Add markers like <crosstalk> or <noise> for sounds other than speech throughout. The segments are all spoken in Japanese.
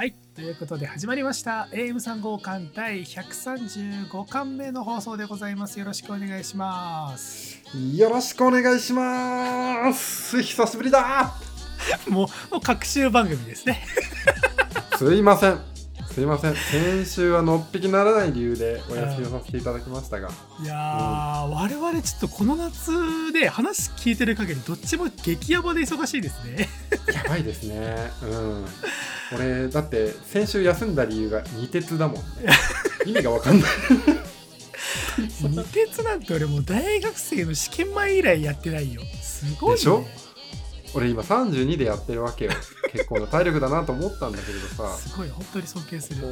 はい、ということで始まりました。AM3 号館第135巻目の放送でございます。よろしくお願いします。よろしくお願いします久しぶりだ <laughs> もう、もう各週番組ですね。<laughs> すいませんすいません。先週はのっぴきならない理由でお休みをさせていただきましたが。いやー、我々ちょっとこの夏で話聞いてる限りどっちも激ヤバで忙しいですね。やばいですね。うん。俺だって先週休んだ理由が二鉄だもんね。意味がわかんない。二鉄なんて俺もう大学生の試験前以来やってないよ。すごい、ね。でしょ？俺今32でやってるわけよ。結構な体力だなと思ったんだけれどさ。すごい、本当に尊敬する。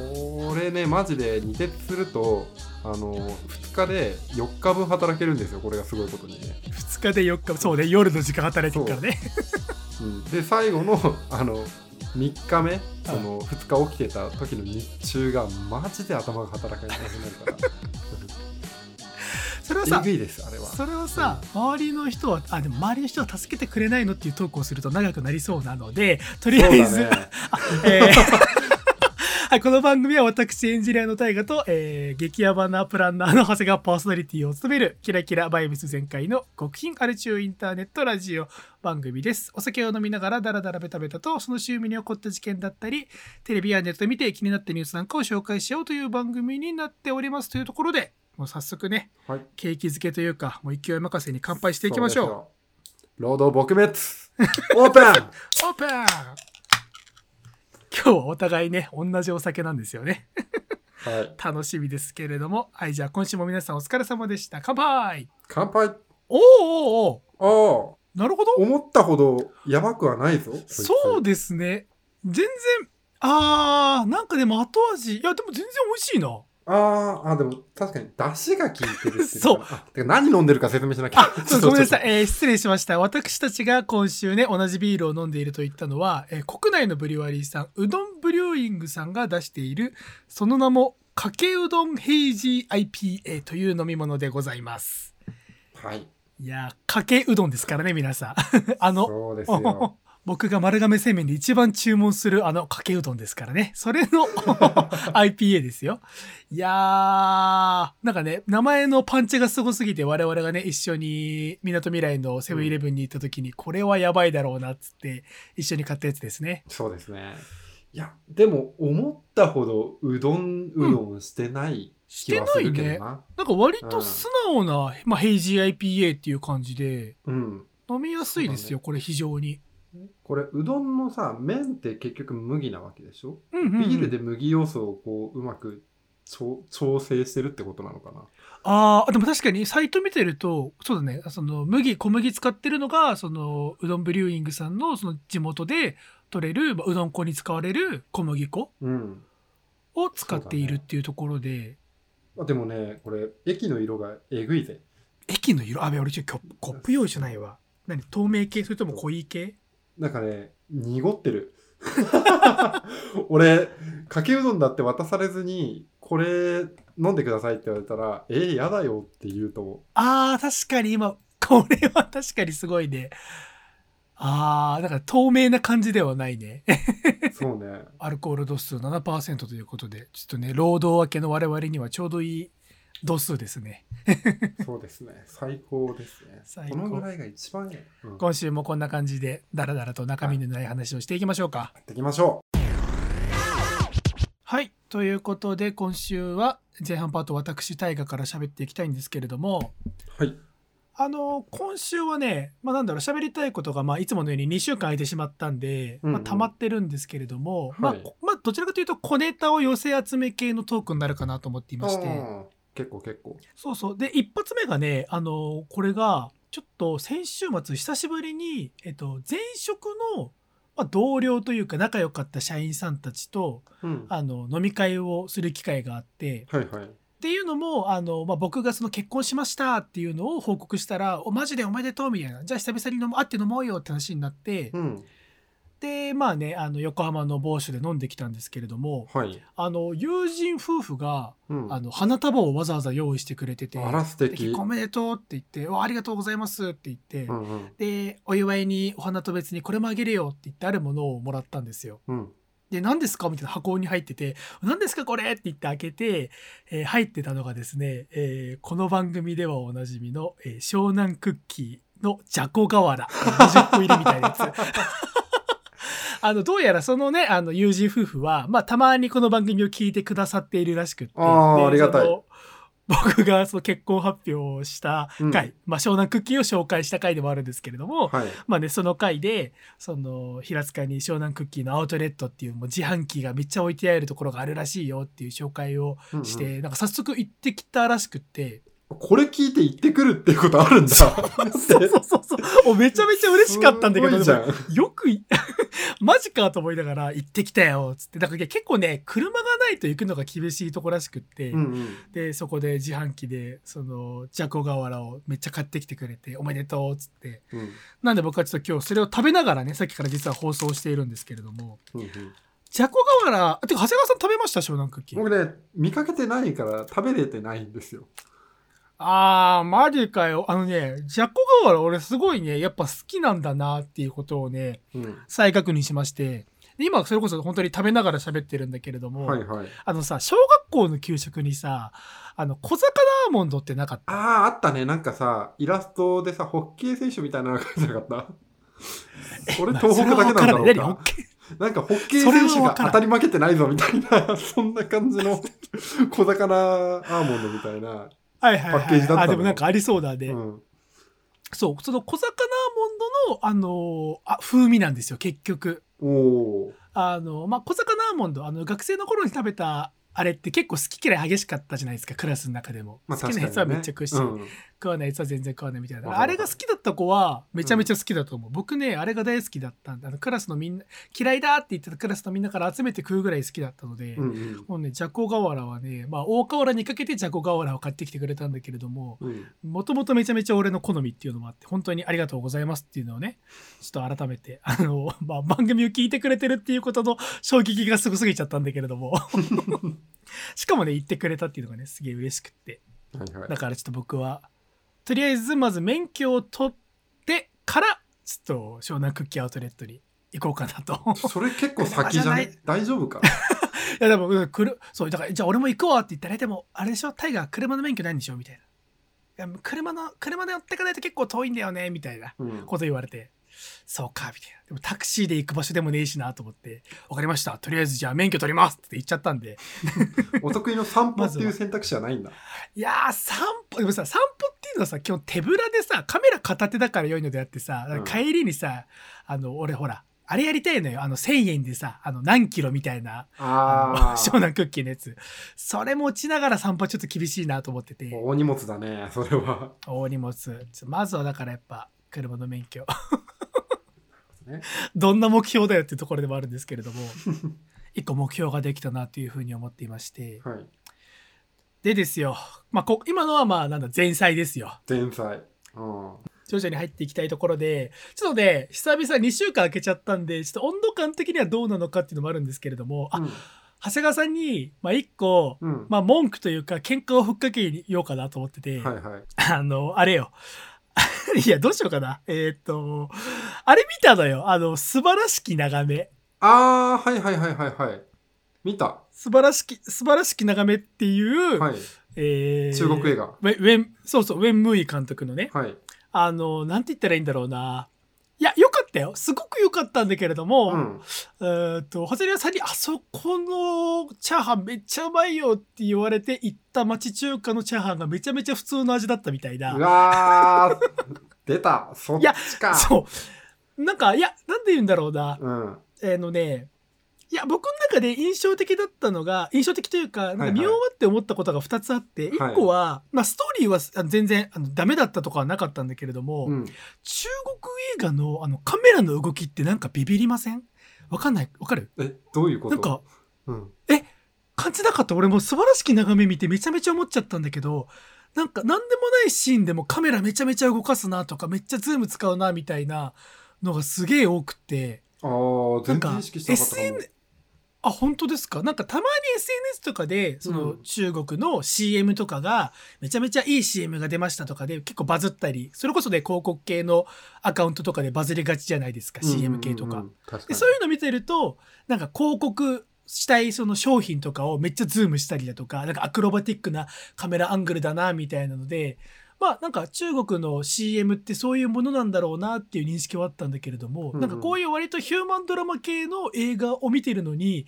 俺ねマジで二鉄するとあの2日で4日分働けるんですよ。これがすごいことにね。2日で4日、そうね、夜の時間働いてるからね。う。ん、で最後のあの3日目その2日起きてた時の日中がマジで頭が働かなくなるからそれはさえぐ、いですあれは。それをさ、周りの人はあでも周りの人は助けてくれないのっていうトークをすると長くなりそうなのでとりあえず、<laughs> えー <laughs> はい、この番組は私エンジニアの大河と、えー激ヤバなプランナーの長谷川パーソナリティを務めるキラキラバイブス全開の極貧アル中インターネットラジオ番組です。お酒を飲みながらダラダラベタベタとその週身に起こった事件だったりテレビやネットで見て気になったニュースなんかを紹介しようという番組になっておりますというところでもう早速ねはい。景気づけというかもう勢い任せに乾杯していきましょう。労働撲滅。<laughs> オープン。<laughs> オープン。今日はお互いね同じお酒なんですよね。はい。<laughs> 楽しみですけれども。はいじゃあ今週も皆さんお疲れ様でした。乾杯。乾杯。おーおーおああー。なるほど。思ったほどやばくはないぞそうでですね。全然あーなんかでも後味。いやでも全然美味しいなあーあでも確かに出汁が効いてるっていう <laughs> そう。てか何飲んでるか説明しなきゃ。あ、<laughs> そうごめんなさい、ちょっえー失礼しました。私たちが今週ね、同じビールを飲んでいると言ったのは、えー国内のブリュワリーさん、うどんブリューイングさんが出している、その名も、かけうどんヘイジー IPA という飲み物でございます。とはい。いやー、かけうどんですからね、皆さん。<laughs> あの、そうですよ僕が丸亀製麺で一番注文するあのかけうどんですからね。それの <laughs> IPA ですよ。いやー、なんかね、名前のパンチがすごすぎて我々がね、一緒に港未来のセブンイレブンに行った時に、これはやばいだろうなっつって一緒に買ったやつですね。そうですね。いや、でも思ったほどうどんうどんしてない気はするけどな。なんか割と素直な、まあ、ヘイジー IPA っていう感じで、うん。飲みやすいですよ、これ非常に。これうどんのさ麺って結局麦なわけでしょ、うんうんうん。ビールで麦要素をこううまく調調整してるってことなのかな？ああ、でも確かにサイト見てると、そうだね、その麦、小麦使ってるのが、そのうどんブリューイングさんのその地元で取れる、まあうどん粉に使われる小麦粉うん。を使っているっていうところで、あでもねこれ液の色がえぐいぜ。液の色、あべ、俺ちょっとコップ用意じゃないわ。何？透明系？それとも濃い系？なんかね濁ってる。<laughs> 俺かけうどんだって渡されずにこれ飲んでくださいって言われたらえー、やだよって言うと思う。ああ、確かに今、これは確かにすごいね。ああ、だから透明な感じではないね。そうね。<laughs> アルコール度数7%ということで、ちょっとね、労働明けの我々にはちょうどいい度数ですね。<laughs> そうですね。最高ですね。このぐらいが一番いい。うん、や今週もこんな感じで、だらだらと中身のない話をしていきましょうか。っていきましょはい。ということで、今週は前半パート私、大河から喋っていきたいんですけれども、う。はい。あの、今週はね、まあなんだろう、喋りたいことが、まあいつものように2週間空いてしまったんで、うんうんまあ溜まってるんですけれども、まあはい、まあどちらかというと小ネタを寄せ集め系のトークになるかなと思っていまして、結構結構。そうそう。で、一発目がね、あの、これが、ちょっと先週末、久しぶりに、えっと、前職の、まあ、同僚というか仲良かった社員さんたちと、うん。あの、飲み会をする機会があって、はいはい。っていうのも、あの、まあ、僕がその結婚しましたっていうのを報告したら、お、マジでおめでとうみたいな。じゃあ久々に飲会って飲もうよって話になって、うん。で、まあね、あの、横浜の某所で飲んできたんですけれども、はい。あの、友人夫婦が、うん。あの、花束をわざわざ用意してくれてて、あら素で敵。おめでとうって言って、おありがとうございますって言って、うんうん。で、お祝いにお花と別にこれもあげるよって言ってあるものをもらったんですよ。うん。で、何ですか？みたいな箱に入ってて、何ですかこれって言って開けて、えー入ってたのがですね、えーこの番組ではおなじみの、えー湘南クッキーのじゃこ瓦。20個入りみたいなやつ。<laughs> <laughs> あの、どうやらそのね、あの、友人夫婦は、まあ、たまにこの番組を聞いてくださっているらしくって。あーでありがたい。僕がその結婚発表をした回、うん。まあ、湘南クッキーを紹介した回でもあるんですけれども、はい。まあね、その回で、その、平塚に湘南クッキーのアウトレットっていうもう自販機がめっちゃ置いてあるところがあるらしいよっていう紹介をうんうん。して、なんか早速行ってきたらしくって、これ聞いて行ってくるっていうことあるんだ。<laughs> そうそうそうそう、おめちゃめちゃ嬉しかったんだけど、よくい、<laughs> マジかと思いながら行ってきたよ、つって。だから結構ね、車がないと行くのが厳しいとこらしくって、うんうん。で、そこで自販機で、その、じゃこ瓦をめっちゃ買ってきてくれて、おめでとう、つって。うん。なんで僕はちょっと今日それを食べながらね、さっきから実は放送しているんですけれども、うんうん。じゃこ瓦、あてか長谷川さん食べました？湘南クッキー。僕ね見かけてないから食べれてないんですよあー、マジかよ。あのね、じゃこ瓦俺すごいね、やっぱ好きなんだなっていうことをね、うん。再確認しまして、で今それこそ本当に食べながら喋ってるんだけれども、はいはい。あのさ、小学校の給食にさ、あの、小魚アーモンドってなかった？あああったね。なんかさイラストでさホッケー選手みたいなのが書いてなかった？<laughs> それ東北だけなんだろうか。らなんかホッケー選手が当たり負けてないぞみたいなそんな感じの <laughs> 小魚アーモンドみたいな、はいはいはい。パッケージだったのあ、でもなんかありそうだね。うん、そう、その小魚アーモンドの、あのーあ、風味なんですよ、結局。おおあの、まあ、小魚アーモンド、あの、学生の頃に食べた、あれって結構好き嫌い激しかったじゃないですか、クラスの中でも。まあ好きなやつはめっちゃ食うし、うん食わないやつは全然食わないみたいな。あれが好きだった子は、めちゃめちゃ好きだと思う。僕ね、あれが大好きだったんだ。あの、クラスのみんな、嫌いだって言ってたクラスのみんなから集めて食うぐらい好きだったので、うんうんもうね、じゃこ瓦はね、まあ、大河原にかけてじゃこ瓦を買ってきてくれたんだけれども、うんもともとめちゃめちゃ俺の好みっていうのもあって、本当にありがとうございますっていうのをね、ちょっと改めて、あの、まあ、番組を聞いてくれてるっていうことの衝撃がすごすぎちゃったんだけれども。<laughs> しかもね、言ってくれたっていうのがね、すげえ嬉しくって。だからちょっと僕は、とりあえずまず免許を取ってから、ちょっと湘南クッキーアウトレットに行こうかなと。それ結構先じゃね？<laughs> 大丈夫か？いやでも、うんくるそう、だから、じゃあ俺も行くわって言ったら、でも、あれでしょ？タイガー車の免許ないんでしょ？みたいな。いや、車の、車で乗ってかないと結構遠いんだよね？みたいなうんこと言われて。そうか、みたいな。でもタクシーで行く場所でもねえしなと思って、わかりました。とりあえずじゃあ免許取りますって言っちゃったんで。<laughs> お得意の散歩っていう選択肢はないんだいやー、散歩、でもさ、散歩っていうのはさ、基本手ぶらでさ、カメラ片手だから良いのであってさ、うん帰りにさ、あの、俺ほら、あれやりたいのよ。あの、1000円でさ、あの、何キロみたいな、あのあ湘南クッキーのやつ。それ持ちながら散歩ちょっと厳しいなと思ってて、大荷物だねそれは大荷物。まずはだからやっぱ、車の免許。ねどんな目標だよっていうところでもあるんですけれども、<laughs> 一個目標ができたなというふうに思っていまして。はいでですよ。まあ、こ今のはまあ、なんだ、前菜ですよ。前菜うん徐々に入っていきたいところで、ちょっとね、久々2週間空けちゃったんで、ちょっと温度感的にはどうなのかっていうのもあるんですけれども、あ、長谷川さんに、まあ一個、うんうんまあ文句というか喧嘩をふっかけようかなと思ってて、はいはいあの、あれよ。<laughs> いや、どうしようかな。えーっと、あれ見たのよ。あの、素晴らしき眺め。ああはいはいはいはいはい見た素晴らしき、素晴らしき眺めっていう、はいえー中国映画ウェン、そうそう、ウェン・ムーイ監督のね、はいあの、なんて言ったらいいんだろうな。いや、よかったよ。すごく良かったんだけれども、うんえーっと、長谷川さんに、あそこのチャーハンめっちゃうまいよって言われて行った町中華のチャーハンがめちゃめちゃ普通の味だったみたいな。うわー出たそっいやちかそう。なんか、いや、なんで言うんだろうな。うん。あのね、いや、僕の中で印象的だったのが、印象的というか、なんか見終わって思ったことが2つあって、1個は、まあ、ストーリーは全然あのダメだったとかはなかったんだけれども、うん。中国映画のあのカメラの動きってなんかビビりません？わかんない？わかる？えどういうこと？なんか、うん。感じなかった？俺も素晴らしき眺め見てめちゃめちゃ思っちゃったんだけど、なんか何でもないシーンでもカメラめちゃめちゃ動かすなとか、めっちゃズーム使うなみたいなのがすげえ多くて、ああなんか全然意識してなかったかも。SN、あ、あ本当ですか？なんかたまに SNS とかでそのうん。中国の CM とかがめちゃめちゃいい CM が出ましたとかで結構バズったりそれこそね広告系のアカウントとかでバズりがちじゃないですか？CM 系とかうん。うんうん確かに。でそういうの見てるとなんか広告したいその商品とかをめっちゃズームしたりだとかなんかアクロバティックなカメラアングルだなみたいなのでまあなんか中国の CM ってそういうものなんだろうなっていう認識はあったんだけれども、うんうん。なんかこういう割とヒューマンドラマ系の映画を見てるのに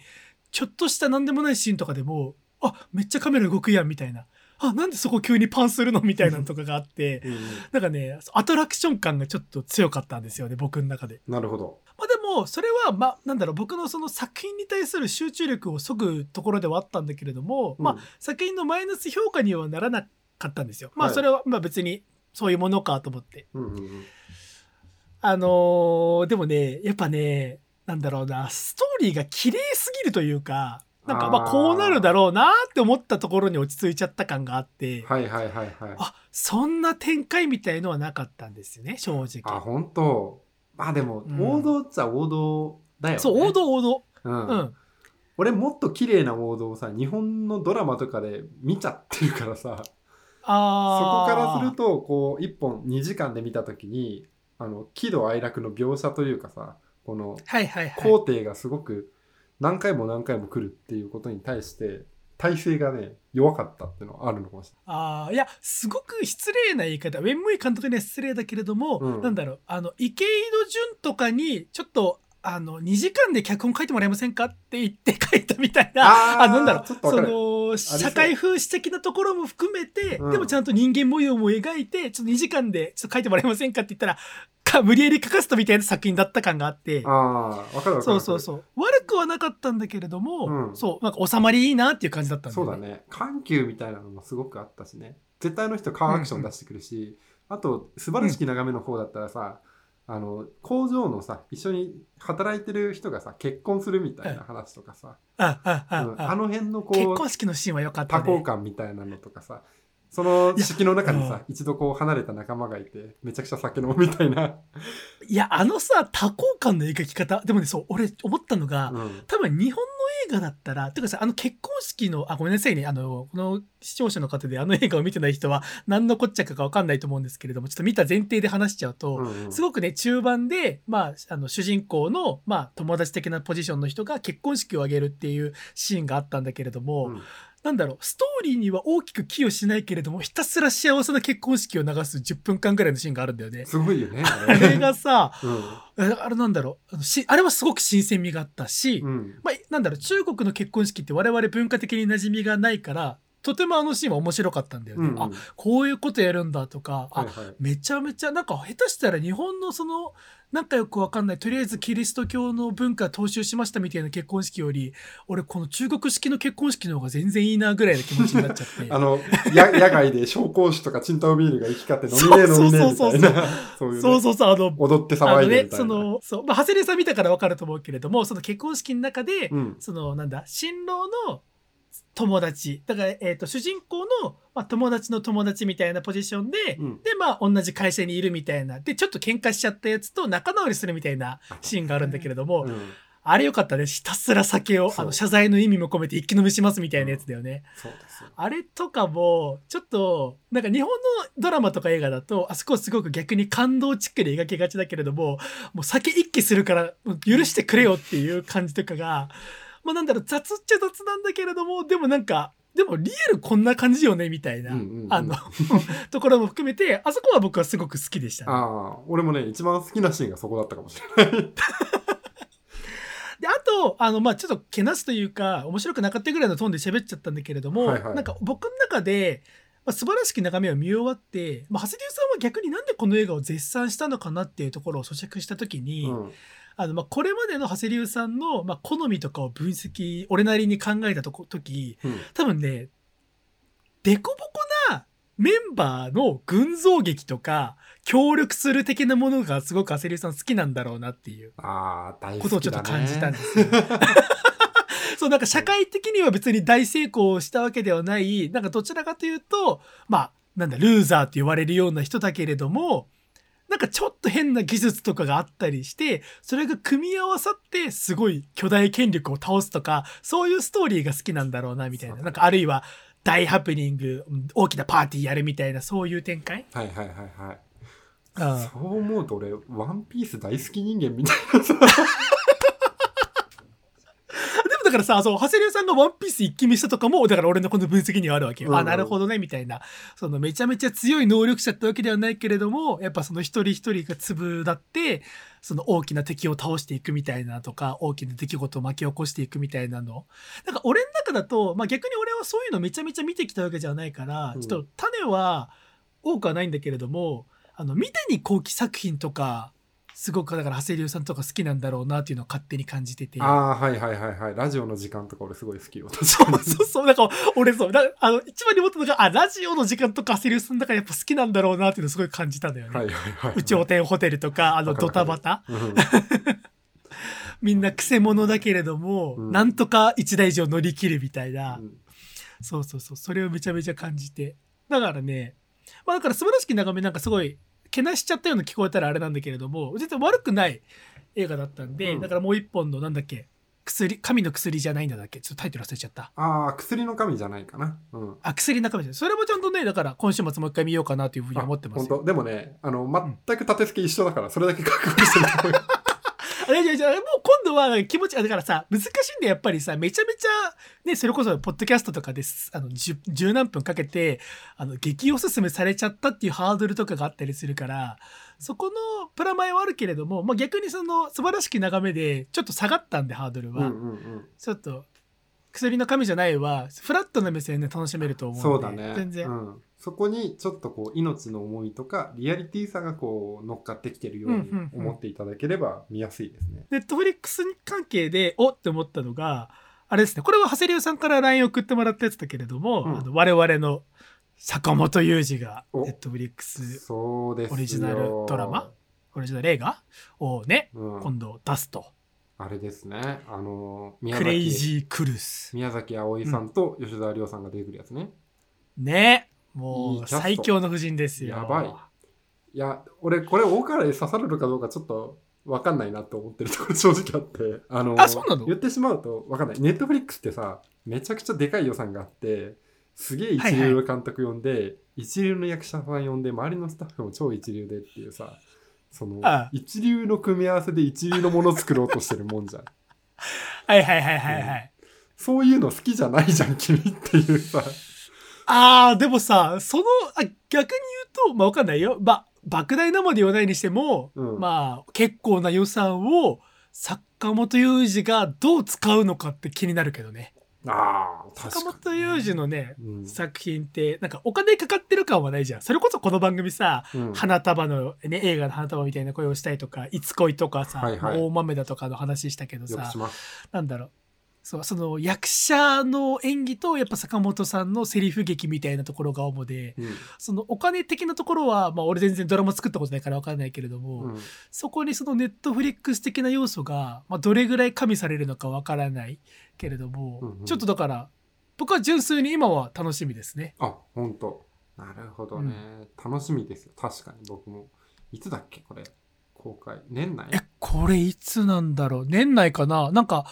ちょっとした何でもないシーンとかでもあめっちゃカメラ動くやんみたいな。あなんでそこ急にパンするのみたいなのとかがあってうんうん。なんかねアトラクション感がちょっと強かったんですよね僕の中で。なるほど。まあでもそれはまあなんだろう僕のその作品に対する集中力をそぐところではあったんだけれども、まあ作品のマイナス評価にはならなかったんですよ。まあはいそれはまあ別にそういうものかと思って。うんうんうんあのーでもねやっぱねなんだろうなストーリーが綺麗すぎるというかなんかまあこうなるだろうなって思ったところに落ち着いちゃった感があって、はいはいはいはいあそんな展開みたいのはなかったんですよね正あ直。本当まあでもうん王道っちゃ王道だよねそう王道王道。うんうん。俺もっと綺麗な王道をさ日本のドラマとかで見ちゃってるからさそこからするとこう1本2時間で見た時にあの喜怒哀楽の描写というかさこの。工程がすごく何回も何回も来るっていうことに対して体勢がね弱かったっていうのはあるのかもしああいやすごく失礼な言い方。ウェンムイ監督には失礼だけれども、うん。なんだろうあの池井戸潤とかにちょっとあの2時間で脚本書いてもらえませんかって言って書いたみたいなあなんだろう。その社会風刺的なところも含めて、うん。でもちゃんと人間模様も描いてちょっと2時間でちょっと書いてもらえませんかって言ったらか無理やり書かせたみたいな作品だった感があって。ああわかるわかるそうそうそう。悪くはなかったんだけれども、うん。そうなんか収まりいいなっていう感じだったんだよそうだね。緩急みたいなのもすごくあったしね。絶対あの人カーアクション出してくるし、あと素晴らしき眺めの方だったらさ、あの工場のさ一緒に働いてる人がさ結婚するみたいな話とかさ、あああうんあ。あの辺の結こう婚式のシーンは良かったね。多幸感みたいなのとかさその式の中にさ一度こう離れた仲間がいてめちゃくちゃ酒飲むみたいな、いや、あのさ、多幸感の描き方、でもね、そう、俺思ったのが、うん。多分日本画だったら、てかさ、あの結婚式の、あ、ごめんなさいね、あの、この視聴者の方であの映画を見てない人は、何のこっちゃかかわかんないと思うんですけれども、ちょっと見た前提で話しちゃうと、うんうん。すごくね、中盤で、まあ、あの、主人公の、まあ、友達的なポジションの人が結婚式を挙げるっていうシーンがあったんだけれども、うんなんだろう、ストーリーには大きく寄与しないけれども、ひたすら幸せな結婚式を流す10分間ぐらいのシーンがあるんだよね。すごいよねあれ。がさ、うん。えあれなんだろうあのしあれはすごく新鮮味があったし、うん。まあ、なんだろう中国の結婚式って我々文化的に馴染みがないからとてもあのシーンは面白かったんだよね、うん。うんあこういうことやるんだとか、あはいはい。めちゃめちゃなんか下手したら日本のそのなんかよくわかんないとりあえずキリスト教の文化踏襲しましたみたいな結婚式より俺この中国式の結婚式の方が全然いいなぐらいの気持ちになっちゃって。<laughs> あのや野外で紹興酒とかチンタオビールが行き交って飲みねえ飲みねえみたいな。そうそうそうそうあの踊って騒いでみたいな。のそう、まあ、長谷部さん見たから分かると思うけれどもその結婚式の中で、うん。そのなんだ新郎の友達。だから、えー、と主人公の、まあ、友達の友達みたいなポジションで、うん。でまあ同じ会社にいるみたいな。でちょっと喧嘩しちゃったやつと仲直りするみたいなシーンがあるんだけれども、うん。あれよかったね。ひたすら酒をあの謝罪の意味も込めて一気飲みしますみたいなやつだよね。そうですよ。あれとかもちょっとなんか日本のドラマとか映画だとあそこすごく逆に感動チックで描きがちだけれどももう酒一気するから許してくれよっていう感じとかがまあなんだろう雑っちゃ雑なんだけれどもでもなんかでもリアルこんな感じよねみたいな、うんうんうんあの <laughs> ところも含めてあそこは僕はすごく好きでした、ね。ああ、俺もね、一番好きなシーンがそこだったかもしれない。<laughs> であとあの、まあ、ちょっとけなすというか面白くなかったぐらいのトーンで喋っちゃったんだけれども、はいはいなんか僕の中で、まあ、素晴らしき眺めを見終わって、まあ、長谷流さんは逆になんでこの映画を絶賛したのかなっていうところを咀嚼した時に、うんあのまあこれまでの長谷流さんの、まあ、好みとかを分析俺なりに考えたとこ時うん多分ねデコボコなメンバーの群像劇とか協力する的なものがすごく長谷流さん好きなんだろうなっていう。ああ、大好きだね。ことをちょっと感じたんですよ <laughs> そうなんか社会的には別に大成功したわけではないなんかどちらかというとまあなんだルーザーって言われるような人だけれどもなんかちょっと変な技術とかがあったりして、それが組み合わさってすごい巨大権力を倒すとか、そういうストーリーが好きなんだろうな、みたいな。なんかあるいは大ハプニング、うん大きなパーティーやるみたいな、そういう展開？はいはいはいはい。あそう思うと俺、ワンピース大好き人間みたいなさ。<laughs> だからさ、そう、長谷川さんがワンピース一気見したとかも、だから俺のこの分析にはあるわけよ。あ、うんうんなるほどね、みたいな。そのめちゃめちゃ強い能力者ってわけではないけれども、やっぱその一人一人が粒だって、その大きな敵を倒していくみたいなとか、大きな出来事を巻き起こしていくみたいなの。なんか俺の中だと、まあ逆に俺はそういうのめちゃめちゃ見てきたわけじゃないから、うんちょっと種は多くはないんだけれども、あの、三谷幸喜作品とか、すごくだから長谷流さんとか好きなんだろうなっていうのを勝手に感じてて。ああ、はいはいはいはい。ラジオの時間とか俺すごい好きよ。確そう。そうそう。なんか、俺そう。だあの、一番に思ったのが、あ、ラジオの時間とかセリウスんだからやっぱ好きなんだろうなっていうのをすごい感じたんだよね。はいはいはい。宇頂天ホテルとか、あの、ドタバタ。うんみんなクセ者だけれども、うんなんとか一台以上乗り切るみたいな。うんそうそうそう。それをめちゃめちゃ感じて。だからね、まあだから素晴らしき眺めなんかすごい、けなしちゃったような聞こえたらあれなんだけれども、全然悪くない映画だったんで、うんだからもう一本のなんだっけ、薬、神の薬じゃないんだっけ？ちょっとタイトル忘れちゃった。ああ、薬の神じゃないかな。うん。あ、薬中身です。それもちゃんとね、だから今週末もう一回見ようかなというふうに思ってますよ。本当？でもね、あの、全く立て付け一緒だから、それだけ覚悟してると思うよ。あれじゃじゃもう今度は気持ち、あだからさ、難しいんでやっぱりさ、めちゃめちゃ、ね、それこそポッドキャストとかです、あの、十十何分かけて、あの、激おすすめされちゃったっていうハードルとかがあったりするから、そこのプラマイはあるけれども、まあ、逆にその素晴らしき眺めで、ちょっと下がったんで、ハードルは。うんうんうん。ちょっと、薬の神じゃないは、フラットな目線で楽しめると思うんで。そうだね。全然。うん。そこにちょっとこう、命の重みとか、リアリティさがこう、乗っかってきてるように思っていただければ見やすいですね。ネットフリックス関係で、おって思ったのが、あれですね、これは長谷流さんから LINE 送ってもらったやつだけれども、うんあの我々の坂本雄二がおネットフリックス。オリジナルドラマオリジナル映画をね、うん。今度出すと。あれですね。あの、宮クレイ崎、ジークルス。宮崎あおいさんと吉沢亮さんが出てくるやつね。ね。いもいうキャスト最強の布陣ですよ。やばいいや、俺、これ、大からに刺さるのかどうかちょっと分かんないなと思ってるところ正直あって、あの、あそうなの？言ってしまうと分かんない。ネットフリックスってさ、めちゃくちゃでかい予算があって、すげえ一流の監督呼んで、一流の役者さん呼んで、周りのスタッフも超一流でっていうさ、そのああ、一流の組み合わせで一流のものを作ろうとしてるもんじゃん。<laughs> はいはいはいはいはい。そういうの好きじゃないじゃん、君っていうさ。あー、でもさ、その、あ逆に言うと、まあわかんないよ。まあ、莫大なまで言わないにしても、うんまあ、結構な予算を坂本雄二がどう使うのかって気になるけどね。あ坂。本雄二のね、うん作品って、なんかお金かかってる感はないじゃん。それこそこの番組さ、うん花束の、ね、映画の花束みたいな声をしたいとか、いつ恋とかさ、はいはい大豆だとかの話したけどさ。なんだろう。そう、その役者の演技とやっぱ坂本さんのセリフ劇みたいなところが主で、うんそのお金的なところは、まあ俺全然ドラマ作ったことないから分かんないけれども、うんそこにそのネットフリックス的な要素が、まあ、どれぐらい加味されるのか分からないけれども、うんうんちょっとだから、僕は純粋に今は楽しみですね。あ、本当。なるほどね、楽しみですよ。確かに僕も。いつだっけこれ。公開。年内？え、これいつなんだろう年内かななんか、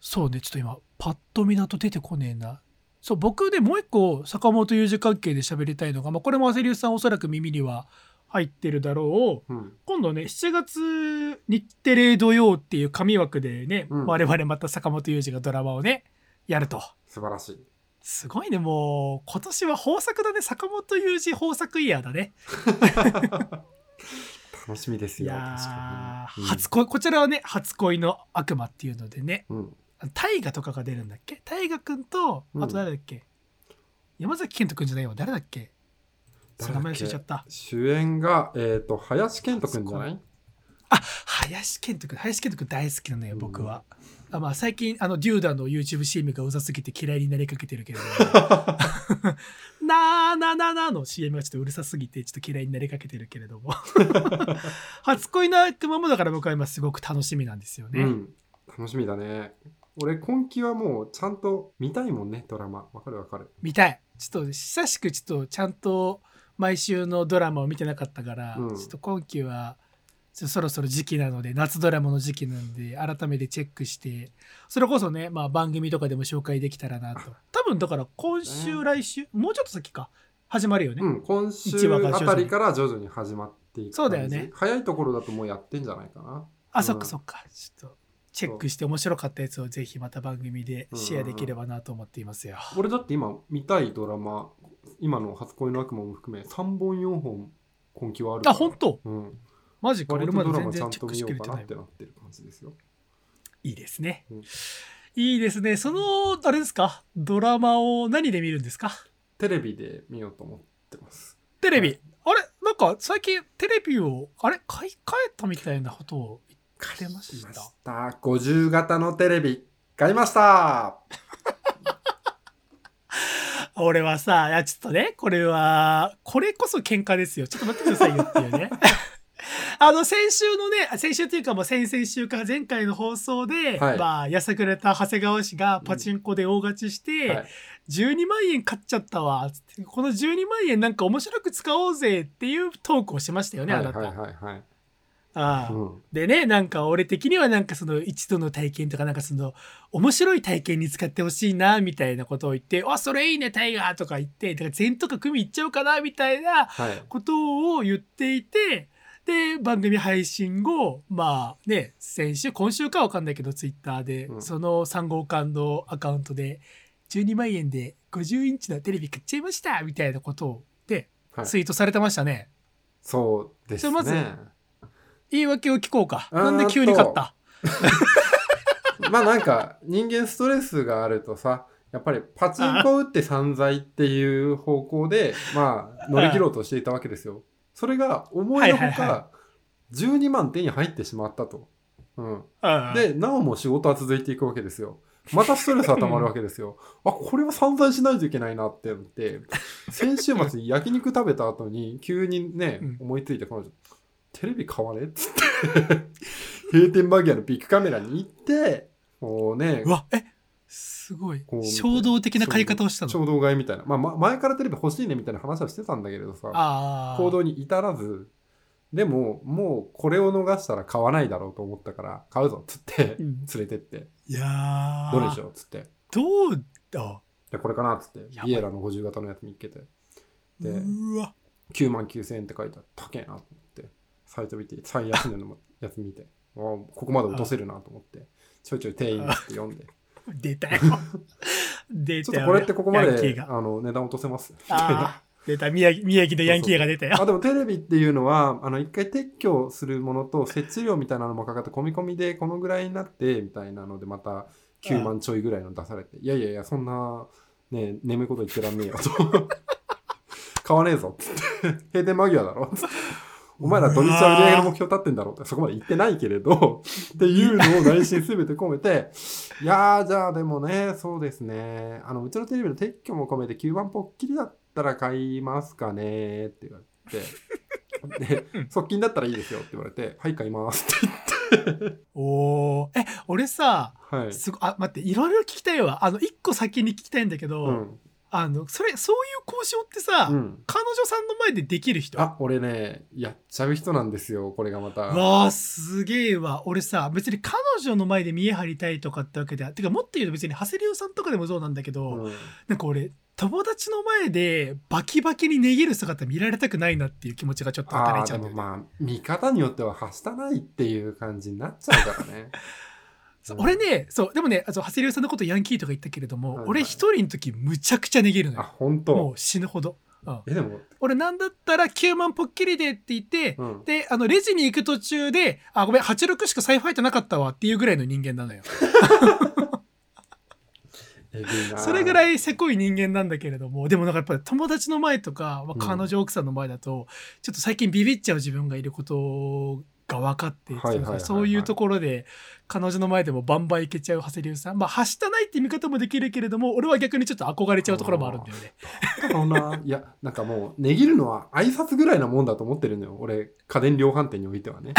そうね、ちょっと今、パッと見だと出てこねえな。そう、僕でもう一個、坂本雄二関係で喋りたいのが、まあ、これもセリウスさんおそらく耳には入ってるだろう。うん。今度ね、7月日テレ土曜っていう紙枠でね、うん我々また坂本雄二がドラマをね、やると。素晴らしい。すごいね、もう、今年は豊作だね。坂本雄二豊作イヤーだね。楽しみですよ。いや確かー、に。初恋、こちらはね、初恋の悪魔っていうのでね、うん。うん大河とかが出るんだっけ？大河くんと、うんあと誰だっけ、山崎賢人くんじゃないわ。誰だっけ？名前忘れちゃった。主演が、えっ、と、林遣都くんじゃない？あ、林賢人くん。林賢人くん大好きなのよ、僕は。あまあ、最近、あの、デューダの YouTube チームがうざすぎて嫌いになりかけてるけれども。なーなーなーなーの CM がちょっとうるさすぎて、ちょっと嫌いになりかけてるけれども。<laughs> 初恋の悪魔もだから僕は今すごく楽しみなんですよね。うん。楽しみだね。俺、今期はもうちゃんと見たいもんね、ドラマ。わかるわかる。見たい。ちょっと久しくちょっとちゃんと毎週のドラマを見てなかったから、うん。ちょっと今期はそろそろ時期なので夏ドラマの時期なんで改めてチェックしてそれこそね、まあ、番組とかでも紹介できたらなと。多分だから今週ね来週もうちょっと先か。始まるよね、うん、今週あたりから徐々に始まっていく感じ。そうだよね。早いところだともうやってんじゃないかな。あ、うんそっかそっか。ちょっとチェックして面白かったやつをぜひまた番組でシェアできればなと思っていますよ、俺だって今見たいドラマ今の初恋の悪魔も含め3本4本今期はあるあ本当？うん。マジか。俺まだドラマちゃん全然チェックしきれてない。なってなってる感じですよ。いいですね、うん。いいですね。そのあれですか？ドラマを何で見るんですか？テレビで見ようと思ってます。テレビ、はい。あれ？なんか最近テレビをあれ？買い替えたみたいなことを言ってました。た。50型のテレビ買いました。<laughs> 俺はさいやちょっとねこれはこれこそ喧嘩ですよ。ちょっと待ってくださいよっていうね。<laughs> あの先週のね先週というかもう先々週か前回の放送で、はい。まあやさぐれた長谷川氏がパチンコで大勝ちして、はい。12万円買っちゃったわ。この12万円なんか面白く使おうぜっていうトークをしましたよね、あなた、はいはいはいはいああ。うん。でねなんか俺的にはなんかその一度の体験とかなんかその面白い体験に使ってほしいなみたいなことを言って「あそれいいねタイガー」とか言ってだから全とか組いっちゃおうかなみたいなはい。ことを言っていてで番組配信後まあね先週今週かわかんないけどツイッターで、うん。その3号館のアカウントで12万円で50インチのテレビ買っちゃいましたみたいなことをではい。ツイートされてましたね。そうですじゃあまずね言い訳を聞こうか。なんで急に買った？<laughs> まあなんか人間ストレスがあるとさやっぱりパチンコ打って散財っていう方向でまあ乗り切ろうとしていたわけですよ。それが思いのほか12万手に入ってしまったと。うん、うんでなおも仕事は続いていくわけですよ。またストレスはたまるわけですよ。あこれは散財しないといけないなって思って先週末に焼肉食べた後に急にね、うん思いついて彼女テレビ買わね？っつって。閉店間際のビッグカメラに行ってこうね。うわえすごい。こう衝動的な買い方をしたの？衝動買いみたいな、まあ、ま前からテレビ欲しいねみたいな話はしてたんだけれどさ。行動に至らず。でももうこれを逃したら買わないだろうと思ったから買うぞっつってうん。連れてって。いやー。どれでしょう？っつって。どう？だでこれかなっつって。ビエラの50型のやつ見っけて。でうわ。9万9000円って書いてあって高えなと思ってサイト見て最安値のやつ見てあここまで落とせるなと思ってちょいちょい店員って読んで。出たよ。出ちょったとよこれってここまであの値段落とせます。みたいなあー。出た。宮城宮城のヤンキーが出たよ。あでもテレビっていうのはあの一回撤去するものと設置料みたいなのもかかって込み込みでこのぐらいになってみたいなのでまた9万ちょいぐらいの出されて、いやいやいやそんなね眠いこと言ってらんねえよと。<laughs> 買わねえぞっつって。閉店間際だろっつってお前ら土日は売り上げの目標立ってんだろう。ってそこまで言ってないけれど。<laughs> っていうのを内心すべて込めていやーじゃあでもねそうですね。あのうちのテレビの撤去も込めて9万ぽっきりだったら買いますかね。って言われて。で側近だったらいいですよ。って言われてはい買います。っておー。え俺さ言ってはい。すごあ待っていろいろ聞きたいわ。あの一個先に聞きたいんだけど、うんあのそれそういう交渉ってさ、うん。彼女さんの前でできる人？あ俺ねやっちゃう人なんですよこれがまた。わあすげえわ。俺さ別に彼女の前で見え張りたいとかってわけではてかもっと言うと別に長谷龍さんとかでもそうなんだけど、うん。なんか俺友達の前でバキバキに値切る姿見られたくないなっていう気持ちがちょっとあ働いちゃうね、もまあ見方によってははしたないっていう感じになっちゃうからね <laughs> 俺ねそうでもねあそう長谷龍さんのことヤンキーとか言ったけれども、はいはい。俺一人の時むちゃくちゃ値切るのあよ。も本当？う死ぬほど、うん。えでも。俺なんだったら9万ぽっきりでって言って、うん。であのレジに行く途中で「あごめん86しか財布入ってなかったわ」っていうぐらいの人間なのよ。<laughs> それぐらいせこい人間なんだけれどもでもなんかやっぱり友達の前とか、まあ、うん。彼女奥さんの前だと、ちょっと最近ビビっちゃう自分がいることが分かって、はいはいはいはい。そういうところで彼女の前でもバンバンいけちゃう長谷龍さん。まあはしたないって見方もできるけれども俺は逆にちょっと憧れちゃうところもあるんだよね。だろうないやなんかもう値切るのは挨拶ぐらいなもんだと思ってるのよ俺家電量販店においてはね、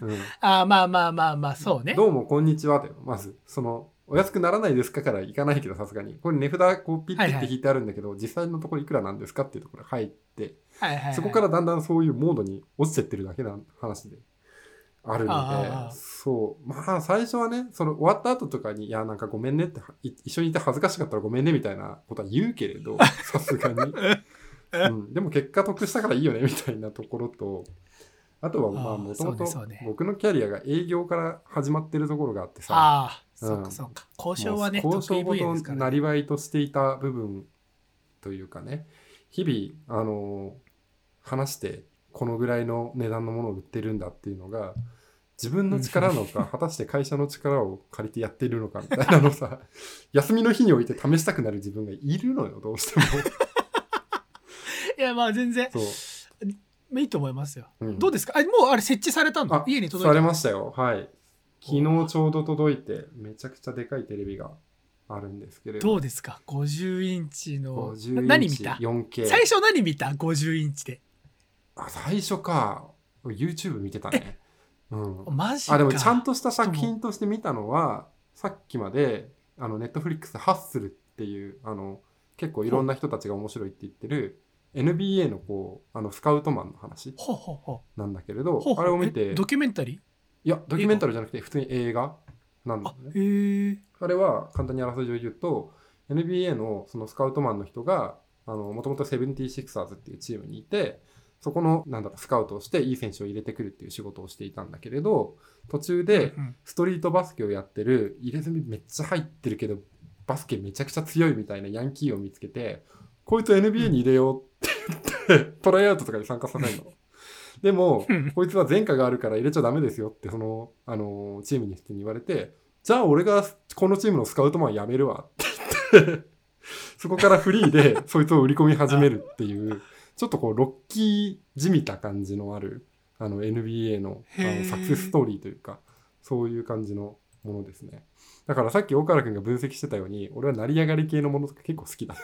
うん。<laughs> ああまあまあまあまあそうね。どうもこんにちはだよまずそのお安くならないですかからいかないけどさすがに。これ値札こうピッてはいはいって引いてあるんだけど、実際のところいくらなんですかっていうところが入ってはいはいはい。そこからだんだんそういうモードに落ちてってるだけな話であるのでそう。まあ最初はねその終わった後とかに「いやなんかごめんね」ってい一緒にいて恥ずかしかったらごめんねみたいなことは言うけれど <laughs> さすがに、うん、でも結果得したからいいよねみたいなところとあとはまあもともと僕のキャリアが営業から始まってるところがあってさ。ああ、うん。そうかそうか。交渉はね、交渉ご。となりわいとしていた部分というかね日々あの話してこのぐらいの値段のものを売ってるんだっていうのが自分の力なのか果たして会社の力を借りてやっているのかみたいなのをさ <laughs> 休みの日において試したくなる自分がいるのよどうしても。<laughs> いや、まあ全然、そう、まあいいと思いますよ。うん。どうですか？あもうあれ設置されたの？あ家に届いたされましたよ。はい。昨日ちょうど届いてめちゃくちゃでかいテレビがあるんですけれど。どうですか ?50 インチの。50インチ何見た？4K 最初何見た ?50 インチで。あ最初か。YouTube 見てたねうん。マジか。あでもちゃんとした作品として見たのはさっきまであのネットフリックスハッスルっていうあの結構いろんな人たちが面白いって言ってる NBA のこうあのスカウトマンの話なんだけれうどあれを見てえドキュメンタリいやドキュメンタルじゃなくて普通に映画なんだよね。あれは簡単にあらすじを言うと NBA のそのスカウトマンの人がもともとセブンティシクサーズっていうチームにいてそこのなんだろうスカウトをしていい選手を入れてくるっていう仕事をしていたんだけれど途中でうんストリートバスケをやってる入れ墨めっちゃ入ってるけどバスケめちゃくちゃ強いみたいなヤンキーを見つけてこいつ NBA に入れようって言って <laughs> トライアウトとかに参加させるの。でもうんこいつは前科があるから入れちゃダメですよってその、あのチームの人に言われてじゃあ俺がこのチームのスカウトマン辞めるわって言って <laughs> そこからフリーでそいつを売り込み始めるっていうちょっとこうロッキーじみた感じのあるあの NBA のあのサクセスストーリーというかそういう感じのものですね。だからさっき大原君が分析してたように俺は成り上がり系のものとか結構好きだ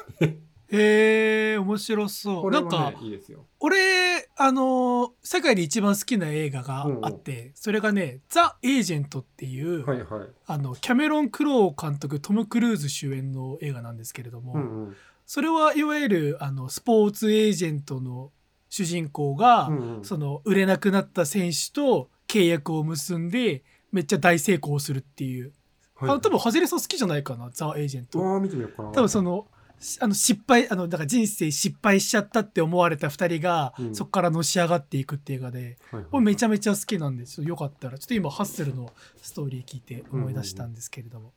へえ、面白そう。これはなんかね、いいですよ。俺、あのー世界で一番好きな映画があって、それがね、ザ・エージェントっていう、はいはい。あの、キャメロン・クロー監督、トム・クルーズ主演の映画なんですけれども、うんうんそれはいわゆる、あの、スポーツエージェントの主人公が、うんうん。その、売れなくなった選手と契約を結んで、めっちゃ大成功するっていう。はいあの、多分、ハゼレさん好きじゃないかな、ザ・エージェント。ああ見てみようかな多分そのしあの失敗あのだから人生失敗しちゃったって思われた2人が、うん。そこからのし上がっていくっていう映画で。はいはいこれめちゃめちゃ好きなんですよ。よかったら。ちょっと今ハッスルのストーリー聞いて思い出したんですけれども、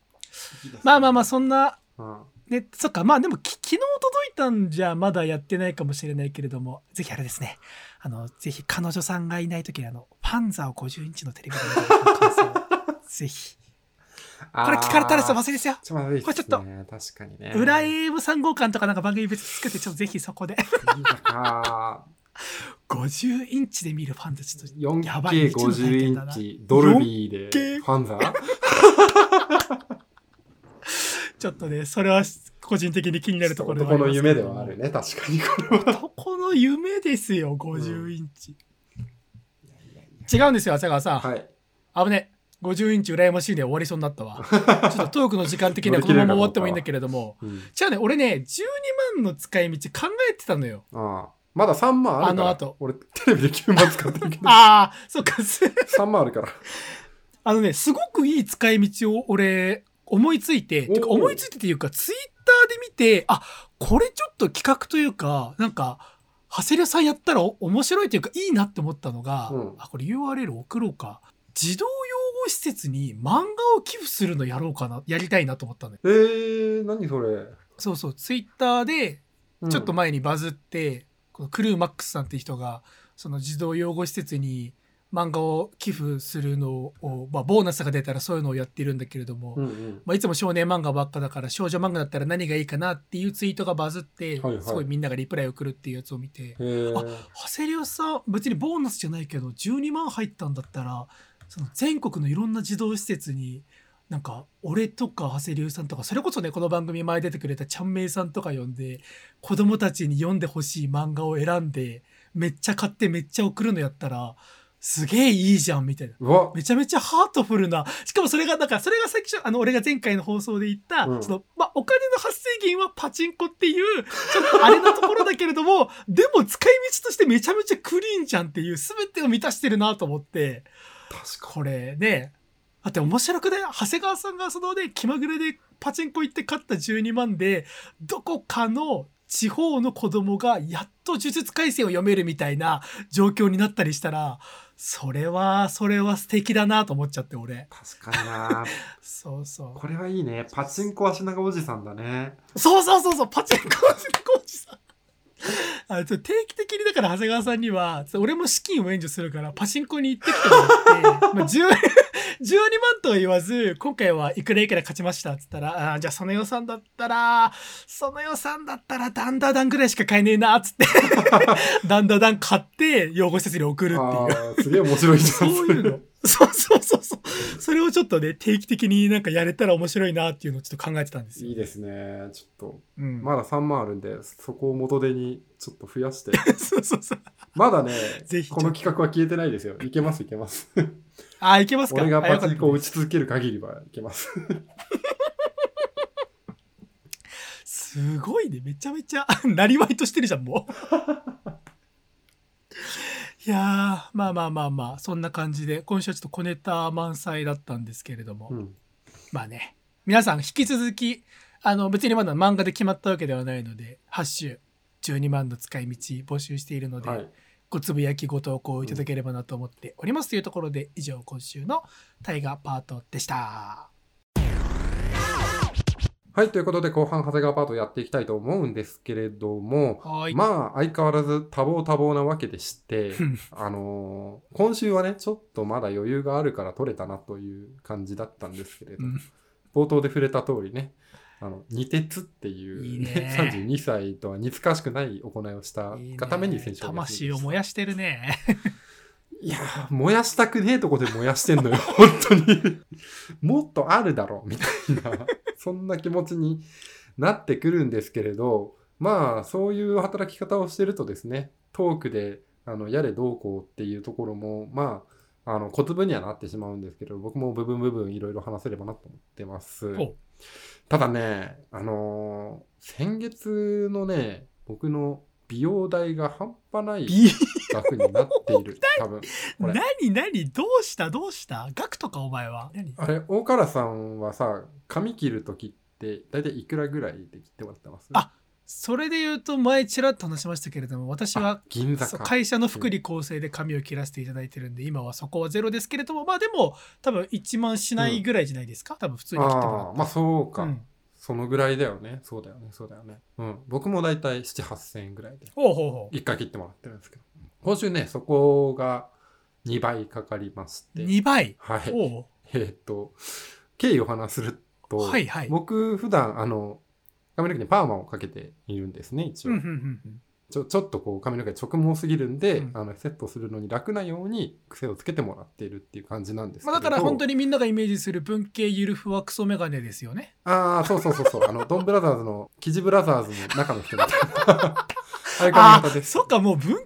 まあまあまあそんなあねそっかまあでもき昨日届いたんじゃまだやってないかもしれないけれどもぜひあれですね。あのぜひ彼女さんがいない時にあのファンザーを50インチのテレビで見る感想をぜひ。あこれ聞かれたらちょっと忘れですよ。ちょっとね。これちょっと確かにね。裏 AM 3号館とかなんか番組別に作ってちょっとぜひそこで。いいか50インチで見るファンザちょっとやばい 4K50 インチドルビーで 4K ファンザ？ーちょっとねそれは個人的に気になるところではありますけど夢ではあるね確かにこれは。男の夢ですよ50インチ、違うんですよ浅川さん、はい。危ね50インチ羨ましいで終わりそうになったわ。<laughs> ちょっとトークの時間的にはこのまま終わってもいいんだけれども。うん。違うね俺ね12万の使い道考えてたのよ。ああ。まだ3万あるから。あの後。俺テレビで9万使ってるけどああそっか。す3万あるから。<laughs> あのね、すごくいい使い道を俺、思いついて、てか思いついてっていうか、ツイッターで見て、あ、これちょっと企画というか、なんか、長谷川さんやったらお面白いというか、いいなって思ったのが、うんあ、これ URL 送ろうか。児童養護施設に漫画を寄付するのやろうかな、やりたいなと思ったのよ。えー、何それ、そうそう、ツイッターで、うんちょっと前にバズって、このクルーマックスさんっていう人が、その児童養護施設に漫画を寄付するのを、まあ、ボーナスが出たらそういうのをやってるんだけれども、うんうん。まあ、いつも少年漫画ばっかだから少女漫画だったら何がいいかなっていうツイートがバズって、はいはい。すごいみんながリプライを送るっていうやつを見て、あ長谷川さん別にボーナスじゃないけど12万入ったんだったらその全国のいろんな児童施設になんか俺とか長谷川さんとかそれこそねこの番組前出てくれたちゃんめいさんとか呼んで子供たちに読んでほしい漫画を選んでめっちゃ買ってめっちゃ送るのやったらすげえいいじゃんみたいな。めちゃめちゃハートフルな。しかもそれが、だからそれが最初、あの、俺が前回の放送で言った、うん。その、まあ、お金の発生源はパチンコっていう、ちょっとあれなところだけれども、<laughs> でも使い道としてめちゃめちゃクリーンじゃんっていう、すべてを満たしてるなと思って、確かこれね、だって面白くね、長谷川さんがそのね、気まぐれでパチンコ行って勝った12万で、どこかの地方の子供がやっと呪術廻戦を読めるみたいな状況になったりしたら、それは、それは素敵だなと思っちゃって、俺。確かにな <laughs> そうそう。これはいいねパチンコ足長おじさんだねそうそうそうそう、パチンコおじさん。あ定期的にだから長谷川さんには俺も資金を援助するからパチンコに行ってきてもらって、まあ、10 12万とは言わず今回はいくらいくら勝ちましたっつったらあーじゃあその予算だったらその予算だったらダンダダンぐらいしか買えねえなっつって <laughs> ダンダダン買って養護施設に送るっていうすげえ面白いじゃんそういうの。そうそうそうそう。それをちょっとね、定期的になんかやれたら面白いなっていうのをちょっと考えてたんですよ。いいですねちょっとうん。まだ3万あるんでそこを元手にちょっと増やして <laughs> そうそうそう。まだねぜひこの企画は消えてないですよいけますいけますあ、いけますか？俺がパチンコを打ち続ける限りはいけます。すごいね。めちゃめちゃ、<laughs> なりわいとしてるじゃん、もう。<laughs> いやー、まあまあまあまあ、そんな感じで、今週はちょっと小ネタ満載だったんですけれども、うん。まあね、皆さん引き続き、あの、別にまだ漫画で決まったわけではないので、ハッシュ12万の使い道募集しているので、はいごつぶやきご投稿いただければなと思っておりますというところで、以上今週の大河パートでした。はい、ということで後半長谷川パートやっていきたいと思うんですけれども、はい。まあ相変わらず多忙多忙なわけでしてうん、<laughs> あのー今週はね、ちょっとまだ余裕があるから取れたなという感じだったんですけれど、うん冒頭で触れた通りね、あの、二鉄っていう、いいね32歳とは似つかわしくない行いをしたがために選手魂を燃やしてるね。いやー、燃やしたくねえとこで燃やしてんのよ、<laughs> 本当に。もっとあるだろう、みたいな、<laughs> そんな気持ちになってくるんですけれど、まあ、そういう働き方をしてるとですね、トークで、あの、やれどうこうっていうところも、まあ、あの、小粒にはなってしまうんですけど、僕も部分部分いろいろ話せればなと思ってます。ほただね、あのー先月のね、僕の美容代が半端ないビ額になっている、<laughs> 多分。何何？どうした？どうした？額とかお前は？何？あれ、大唐さんはさ、髪切るときって、だいたいいくらぐらいで切ってもらってます？あそれで言うと前ちらっと話しましたけれども私は銀座会社の福利厚生で髪を切らせていただいてるんで今はそこはゼロですけれどもまあでも多分1万しないぐらいじゃないですか、多分普通に切ってもらってまあそうか、うんそのぐらいだよね。そうだよね、そうだよね。うん。僕もだいたい7、8000円ぐらいで、ほうほうほう1回切ってもらってるんですけど。今週ね、そこが2倍かかりまして。2倍？はい。えーっと、経緯をお話しすると、はいはい僕普段あの、髪の毛にパーマをかけているんですね、一応。ちょちょっとこう髪の毛直毛すぎるんで、うん。あのセットするのに楽なように癖をつけてもらっているっていう感じなんですけまあ、だから本当ににみんながイメージする文系ゆるふわクソメガネですよね。<laughs> ああそうそうそうそう。あのドンブラザーズのキジブラザーズの中の人みたいな。ああいう髪あ型です。そっかもう文系大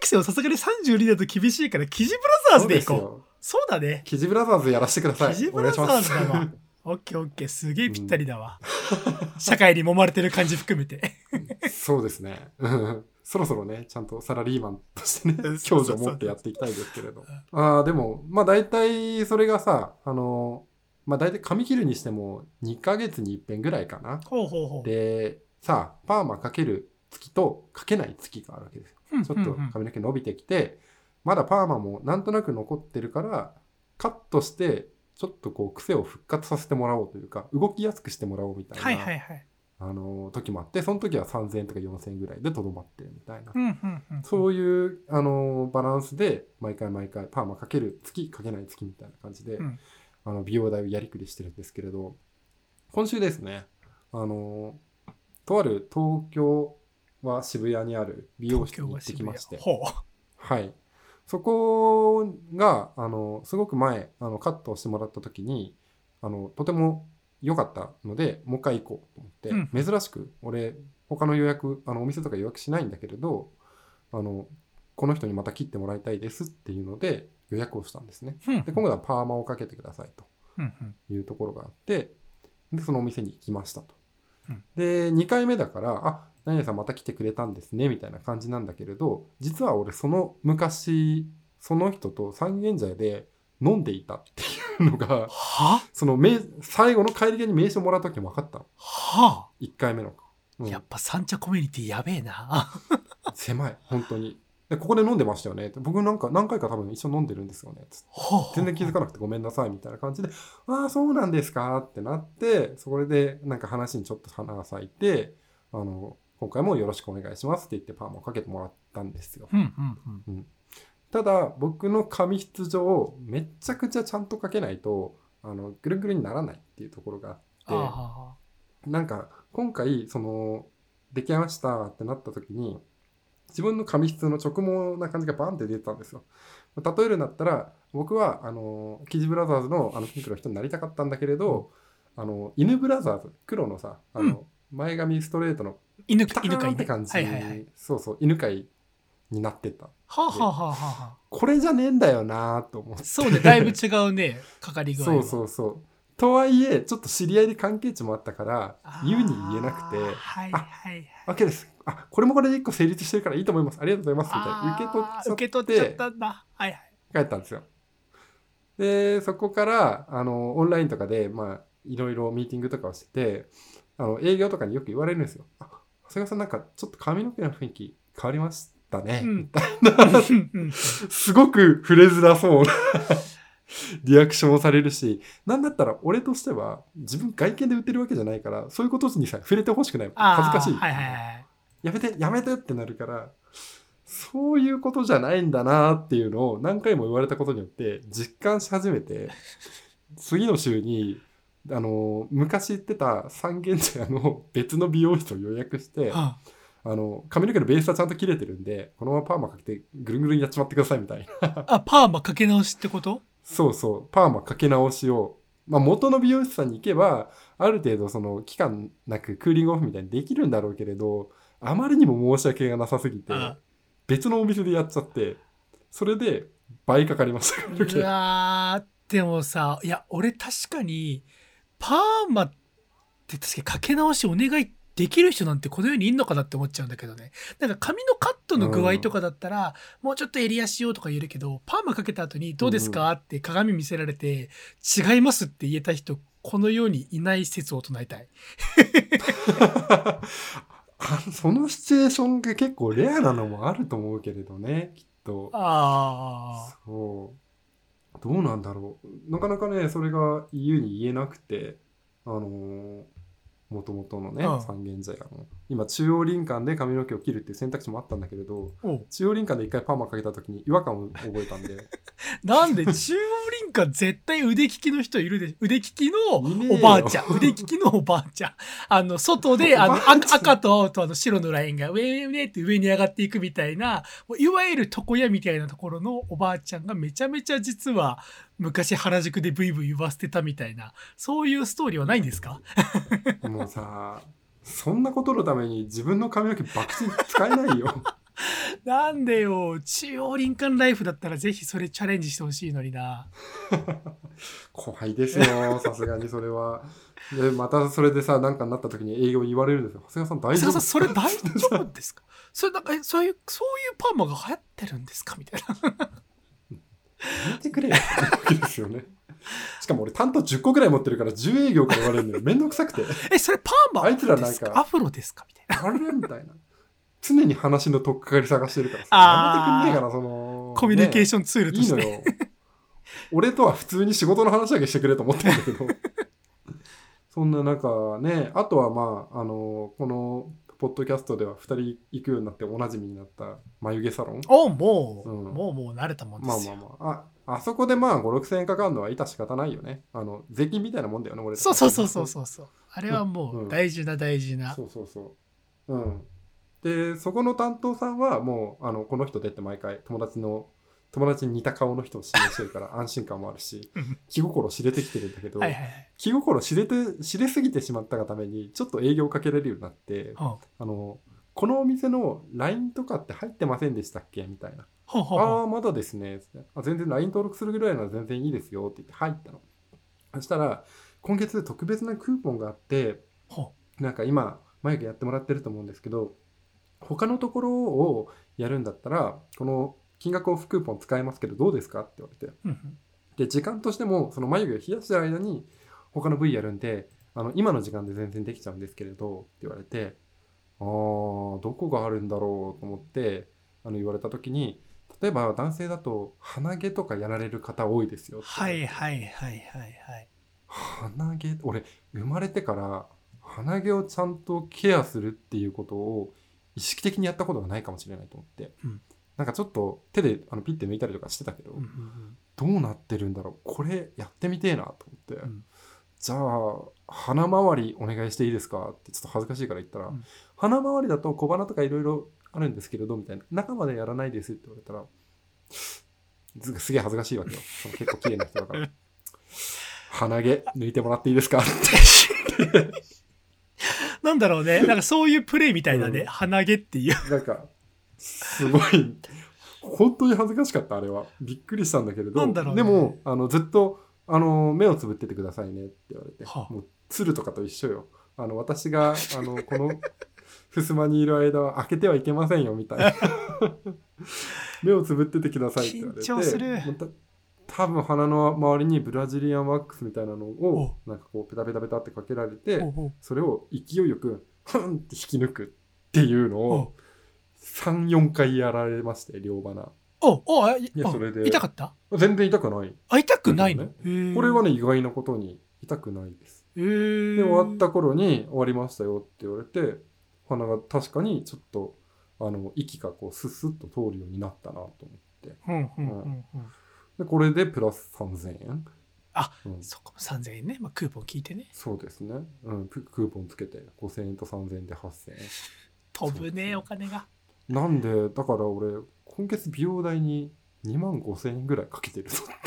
学生はさすがに32だと厳しいからキジブラザーズでいこう。そうだね。キジブラザーズやらせてください。キジブラザーズだわ。お願いしますオッケーオッケー。すげえぴったりだわ、<laughs> <laughs> 社会に揉まれてる感じ含めて。そうですね。う <laughs> んそろそろねちゃんとサラリーマンとしてねそうそうそう。強度を持ってやっていきたいですけれど。ああでもまあ大体それがさあのまあ大体髪切るにしても2ヶ月に一遍ぐらいかな。でさあパーマかける月とかけない月があるわけですよ。うんちょっとうんうん。髪の毛伸びてきてまだパーマもなんとなく残ってるからカットしてちょっとこう癖を復活させてもらおうというか動きやすくしてもらおうみたいな、はいはいはい。あの時もあってその時は3000円とか4000円ぐらいでとどまってるみたいな、うんうんうんそういうあのバランスで毎回毎回パーマかける月かけない月みたいな感じで、うん。あの美容代をやりくりしてるんですけれど今週ですねあのとある東京は渋谷にある美容室に行ってきまして。はいそこがあのすごく前あのカットをしてもらった時にあのとても良かったのでもう一回行こうと思って、珍しく俺他の予約あのお店とか予約しないんだけれどあのこの人にまた切ってもらいたいですっていうので予約をしたんですね。うんで今回はパーマをかけてくださいとうんうんいうところがあってでそのお店に行きましたと。うんで2回目だからあ何々さんまた来てくれたんですねみたいな感じなんだけれど実は俺その昔その人と三軒茶屋で飲んでいたっていうのがは？その名最後の帰り際に名刺をもらった時に分かったの。は1回目の、うん。やっぱ三茶コミュニティやべえな。狭い本当に。でここで飲んでましたよね。僕なんか何回か多分一緒に飲んでるんですよね。つって。はあ。全然気づかなくてごめんなさいみたいな感じで「ああそうなんですか」ってなってそれでなんか話にちょっと花が咲いてあの今回もよろしくお願いしますって言ってパーマをかけてもらったんですようんうんうん。ただ僕の髪質上めっちゃくちゃちゃんとかけないとあのぐるぐるにならないっていうところがあってあなんか今回その出来上がりましたってなった時に自分の髪質の直毛な感じがバンって出てたんですよ。例えるんだったら僕はあのキジブラザーズのあのピンクの人になりたかったんだけれど、あの犬ブラザーズ黒のさあの、前髪ストレートのあ。犬飼いね。ーンって感じ、はいはいはい。そうそう犬飼いになってた。はあ、はあはあはあはこれじゃねえんだよなと思ってあ、そうね、だいぶ違うね、かかり具合は。そうそうそう。とはいえちょっと知り合いで関係値もあったから言うに言えなくてはいあはいはい。OK です。あ、これもこれで1個成立してるからいいと思います。ありがとうございます。みたいな。受け取っちゃって。受け取っちゃったんだ。はいはい。帰ったんですよ。で、そこから、あの、オンラインとかで、まあ、いろいろミーティングとかをしてて、あの、営業とかによく言われるんですよ。あ、長谷川さんなんかちょっと髪の毛の雰囲気変わりましたね。うん <laughs> すごく触れづらそうな <laughs> リアクションをされるし、なんだったら俺としては自分外見で売ってるわけじゃないから、そういうことにさ、触れてほしくない。恥ずかしい。はいはいはい。やめて、やめてってなるから、そういうことじゃないんだなっていうのを何回も言われたことによって実感し始めて、次の週に、あの、昔行ってた三軒茶屋の <laughs> 別の美容室を予約して、はあ。の、髪の毛のベースはちゃんと切れてるんで、このままパーマかけてぐるんぐるんやっちまってくださいみたいな。あ、あパーマかけ直しってこと？そうそう、パーマかけ直しを、まあ、元の美容師さんに行けば、ある程度その期間なくクーリングオフみたいにできるんだろうけれど、あまりにも申し訳がなさすぎてあ、別のお店でやっちゃって、それで倍かかりました。うわーでもさ、いや、俺確かに、パーマって確かにかけ直しお願いできる人なんてこの世にいんのかなって思っちゃうんだけどね。なんか髪のカットの具合とかだったら、もうちょっと襟足をとか言えるけど、パーマかけた後にどうですかって鏡見せられて、違いますって言えた人、この世にいない説を唱えたい。あそのシチュエーションが結構レアなのもあると思うけれどね、きっと。ああ。そう。どうなんだろう。なかなかね、それが言うに言えなくて、あのー、もともとのね、うん三軒茶屋の。今、中央林間で髪の毛を切るっていう選択肢もあったんだけれど、中央林間で一回パーマかけた時に違和感を覚えたんで、<laughs> なんで中央林間絶対腕利きの人いるで腕利きのおばあちゃん。腕利きのおばあちゃん。あの外で <laughs> あの赤赤と青とあの白のラインが上上上って上に上がっていくみたいないわゆる床屋みたいなところのおばあちゃんがめちゃめちゃ実は昔原宿でブイブイ言わせてたみたいなそういうストーリーはないんですか？もうさ、<laughs> そんなことのために自分の髪の毛バクチン使えないよ。<laughs> なんでよ。中央林間ライフだったらぜひそれチャレンジしてほしいのにな。怖いですよ、<laughs> さすがにそれは。で、またそれでさ、なんかになった時に営業に言われるんですよ。長谷川さん大丈夫？長谷川さんそれ大丈夫ですか？それなんかえそういうそういうパーマが流行ってるんですか？みたいな。やめてくれよ。<laughs> ってわけですよね。<laughs> しかも俺担当10個ぐらい持ってるから10営業から言われるのよ。<laughs> めんどくさくて。え、それパーマあいつらなんかアフロですか？みたいな。あれみたいな。常に話の取っかかり探してるからさ。やめてくんねえかな、その。コミュニケーョションツールンとして。いいのよ。俺とは普通に仕事の話だけしてくれと思ってんだけど。<laughs> そんな中ね、あとはまあ、あの、この、ポッドキャストでは2人行くようになっておなじみになった眉毛サロン。おもう、うんもうもう慣れたもんでまあすよ。まあまあ。あ、あそこでまあ5、6千円かかるのは致し方ないよね。あの、税金みたいなもんだよね、俺らそうそうそうそうそうそう。あれはもうんう大事な大事な。そうそうそう。うん。で、そこの担当さんはもう、あの、この人でって毎回友達の、友達に似た顔の人を指名してるから <laughs> 安心感もあるしうん、気心知れてきてるんだけど、はいはいはい。気心知れて、知れすぎてしまったがために、ちょっと営業かけられるようになって、はあの、このお店の LINE とかって入ってませんでしたっけ？みたいな。ほうほうほうああ、まだですね。あ全然 LINE 登録するぐらいなら全然いいですよって言って入ったの。そしたら、今月特別なクーポンがあって、ほなんか今、眉毛やってもらってると思うんですけど、他のところをやるんだったら、この金額オフクーポン使えますけど、どうですかって言われて。ううんうんで、時間としても、その眉毛を冷やしてる間に、他の部位やるんで、あの、今の時間で全然できちゃうんですけれど、って言われて、あー、どこがあるんだろうと思って、あの、言われた時に、例えば男性だと、鼻毛とかやられる方多いですよ。はいはいはいはいはい。鼻毛、俺、生まれてから、鼻毛をちゃんとケアするっていうことを意識的にやったことがないかもしれないと思って、うんなんかちょっと手であのピッて抜いたりとかしてたけど、うんうんどうなってるんだろう？これやってみてえなと思って、うん。じゃあ鼻周りお願いしていいですか？ってちょっと恥ずかしいから言ったら、うん。鼻周りだと小鼻とかいろいろあるんですけれどみたいな？中までやらないですって言われたらすすげえ恥ずかしいわけよ。その結構綺麗な人だから。鼻毛抜いてもらっていいですか？って。<laughs> なんだろうね。なんかそういうプレイみたいだね。うん。鼻毛っていう。なんかすごい。本当に恥ずかしかったあれは。びっくりしたんだけれど。なんだろうね。でもあのずっとあの目をつぶっててくださいねって言われて、はあ。もう鶴とかと一緒よ。あの私があのこの <laughs> 襖にいる間は開けてはいけませんよみたいな。<laughs> 目をつぶっててくださいって言われて。緊張する。もうた多分鼻の周りにブラジリアンワックスみたいなのをおなんかこうペタペタペタってかけられてそれを勢いよくフンって引き抜くっていうのおを34回やられまして両鼻おおあいあやそれで。痛かった？全然痛くない。あ、痛くないの、ね。これはね意外なことに痛くないです。で終わった頃に終わりましたよって言われて鼻が確かにちょっとあの息がこうスッスッと通るようになったなと思って。うんうんうんうん。でこれでプラス3000円。あ、うん、そこも3000円ね。まあ、クーポン聞いてね。そうですね、うん、ククーポンつけて5000円と3000円で8000円。飛ぶね、お金が。なんでだから俺今月美容代に2万5000円ぐらいかけてるぞ <laughs>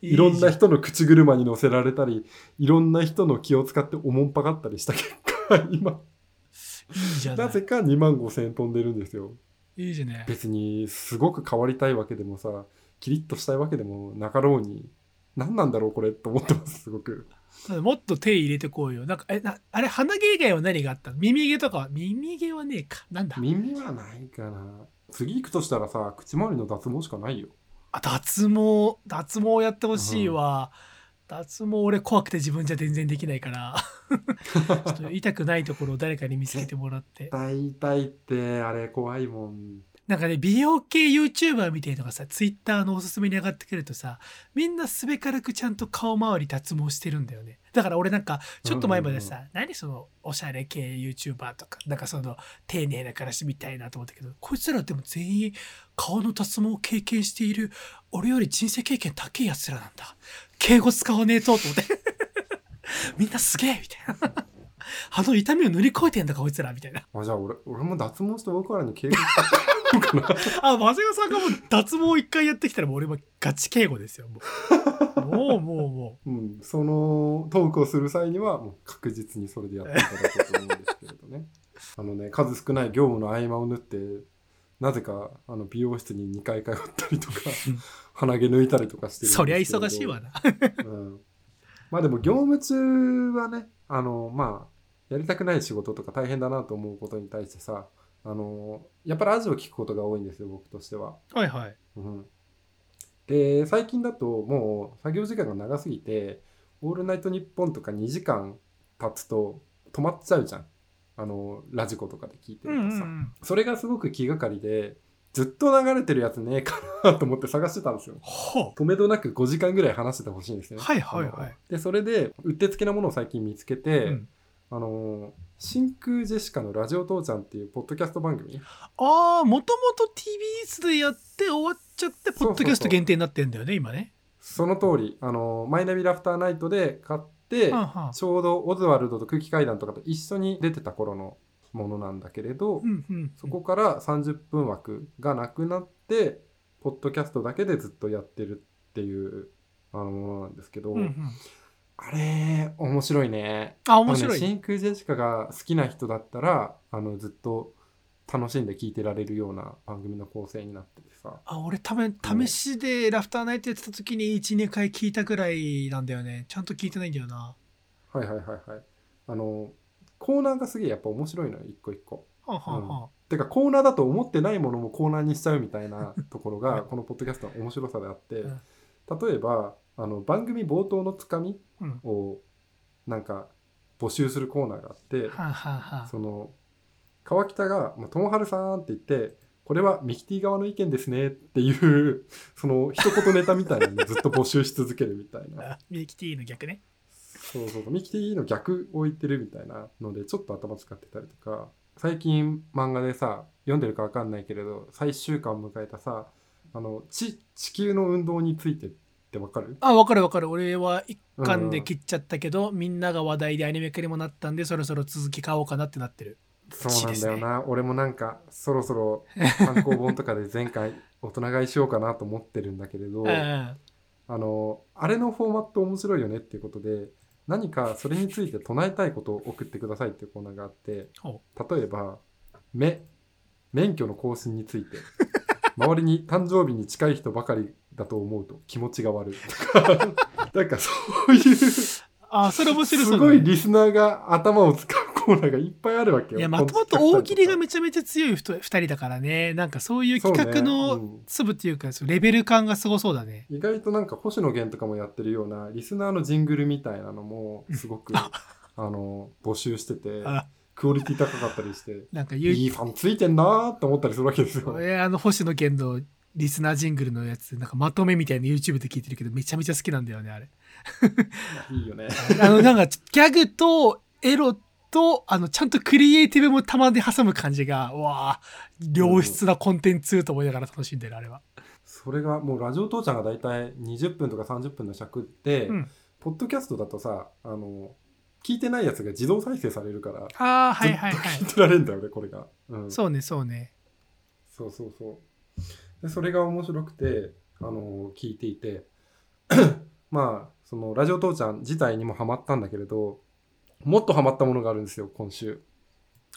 いろんな人の口車に乗せられたりいろんな人の気を使っておもんぱかったりした結果今。な。ない。ぜか2万5000円飛んでるんですよ。いいじゃない。別にすごく変わりたいわけでもさキリッとしたいわけでもなかろうに何なんだろうこれと思ってますすごくもっと手入れてこうよ。なんか、え、なあれ、鼻毛以外は何があった？の耳毛とかは？耳毛はねえか。なんだ？耳はないかな次行くとしたらさ口周りの脱毛しかないよあ、脱毛、脱毛やってほしいわ。脱毛俺怖くて自分じゃ全然できないから。<laughs> ちょっと痛くないところを誰かに見つけてもらって。<laughs> 大体ってあれ怖いもんなんかね、美容系 YouTuber みたいのがさ、Twitter のおすすめに上がってくるとさ、みんなすべからくちゃんと顔周り脱毛してるんだよね。だから俺なんか、ちょっと前までさ、何そのおしゃれ系 YouTuber とか、なんかその丁寧なからしみたいなと思ったけど、こいつらでも全員顔の脱毛を経験している、俺より人生経験高いやつらなんだ。敬語使わねえと、と思って。<laughs> みんなすげえみたいな。<laughs> あの痛みを塗り越えてんだ、こいつらみたいな。あじゃあ俺俺も脱毛して僕らに敬語 <laughs> あ、長谷川さんがもう脱毛一回やってきたらもう俺はガチ敬語ですよ。もう、もう、もう、もうん、そのトークをする際にはもう確実にそれでやっていただこうと思うんですけれどね <laughs> あのね数少ない業務の合間を縫ってなぜかあの美容室に2回通ったりとか鼻毛抜いたりとかしてう。るそりゃ忙しいわな。うん、まあでも業務中はねあのまあやりたくない仕事とか大変だなと思うことに対してさあのやっぱりラジオ聞くことが多いんですよ僕としては。はいはい。うん、で最近だともう作業時間が長すぎて「オールナイトニッポン」とか2時間経つと止まっちゃうじゃんあのラジコとかで聞いてうんるとさ、うんうん。それがすごく気がかりでずっと流れてるやつねえかなと思って探してたんですよほ止めどなく5時間ぐらい話しててほしいんですねはいはいはいでそれでうってつけなものを最近見つけう。て、うんあの真空ジェシカのラジオ父ちゃんっていうポッドキャスト番組？ああ、もともと TBS でやって終わっちゃって、ポッドキャスト限定になってんだよね、今ね。その通りあのマイナビラフターナイトで買って、ちょうどオズワルドと空気階段とかと一緒に出てた頃のものなんだけれど、うんうん。そこから30分枠がなくなってポッドキャストだけでずっとやってるっていうあのものなんですけど、うんうん。あれ面白いね。あ、面白い。真空ジェシカが好きな人だったらあのずっと楽しんで聞いてられるような番組の構成になっててさ。あ俺多分試しでラフターナイトやってた時に12回聞いたぐらいなんだよね。ちゃんと聞いてないんだよな。はいはいはいはい。あのコーナーがすげえやっぱ面白いのよ一個一個。はあ、はあはてかコーナーだと思ってないものもコーナーにしちゃうみたいなところがこのポッドキャストの面白さであって。うん。例えばあの番組冒頭のつかみうん。をなんか募集するコーナーがあってその川北が「ともはるさん」って言って「これはミキティ側の意見ですね」っていう <laughs> その一言ネタみたいなのを <laughs> ずっと募集し続けるみたいな。あミキティの逆ね。そうそうそう。ミキティの逆を言ってるみたいなのでちょっと頭使ってたりとか。最近漫画でさ読んでるか分かんないけれど最終巻を迎えたさあの地地球の運動についてって分かる？あ分かる分かる。俺は一巻で切っちゃったけど、みんなが話題でアニメ化にもなったんでそろそろ続き買おうかなってなってる。そうなんだよな、俺もなんかそろそろ単行本とかで前回大人買いしようかなと思ってるんだけれどうんあのあれのフォーマット面白いよねっていうことで何かそれについて唱えたいことを送ってくださいっていうコーナーがあってほ例えば「目」免許の更新について。周りに誕生日に近い人ばかりだと思うと気持ちが悪い。と <laughs> かなんかそういうすあそれ面白そうだね。ごいリスナーが頭を使うコーナーがいっぱいあるわけよ。いやまともと大喜利がめめちゃめちゃ強い2人だからね。なんかそういう企画のうん。粒っていうかそのレベル感がすごそうだね。意外となんか星野源とかもやってるようなリスナーのジングルみたいなのもすごくあの募集しててあ。クオリティ高かったりしてなんかいいファンついてんなーって思ったりするわけですよ。えあの星野源のリスナージングルのやつなんかまとめみたいな YouTube で聞いてるけどめちゃめちゃ好きなんだよねあれ <laughs> いいよね。<laughs> あのなんかギャグとエロとあのちゃんとクリエイティブもたまで挟む感じがうわあ良質なコンテンツと思いながら楽しんでるあれはそれがもうラジオ父ちゃんが大体20分とか30分の尺って、うんポッドキャストだとさあの聞いてないやつが自動再生されるからああはいはいはずっと聞いてられるんだよねこれが。うん、いそうねそうねそうそうそう。でそれが面白くて、あの聞いていて、<coughs> まあ、そのラジオ父ちゃん自体にもハマったんだけれど、もっとハマったものがあるんですよ、今週。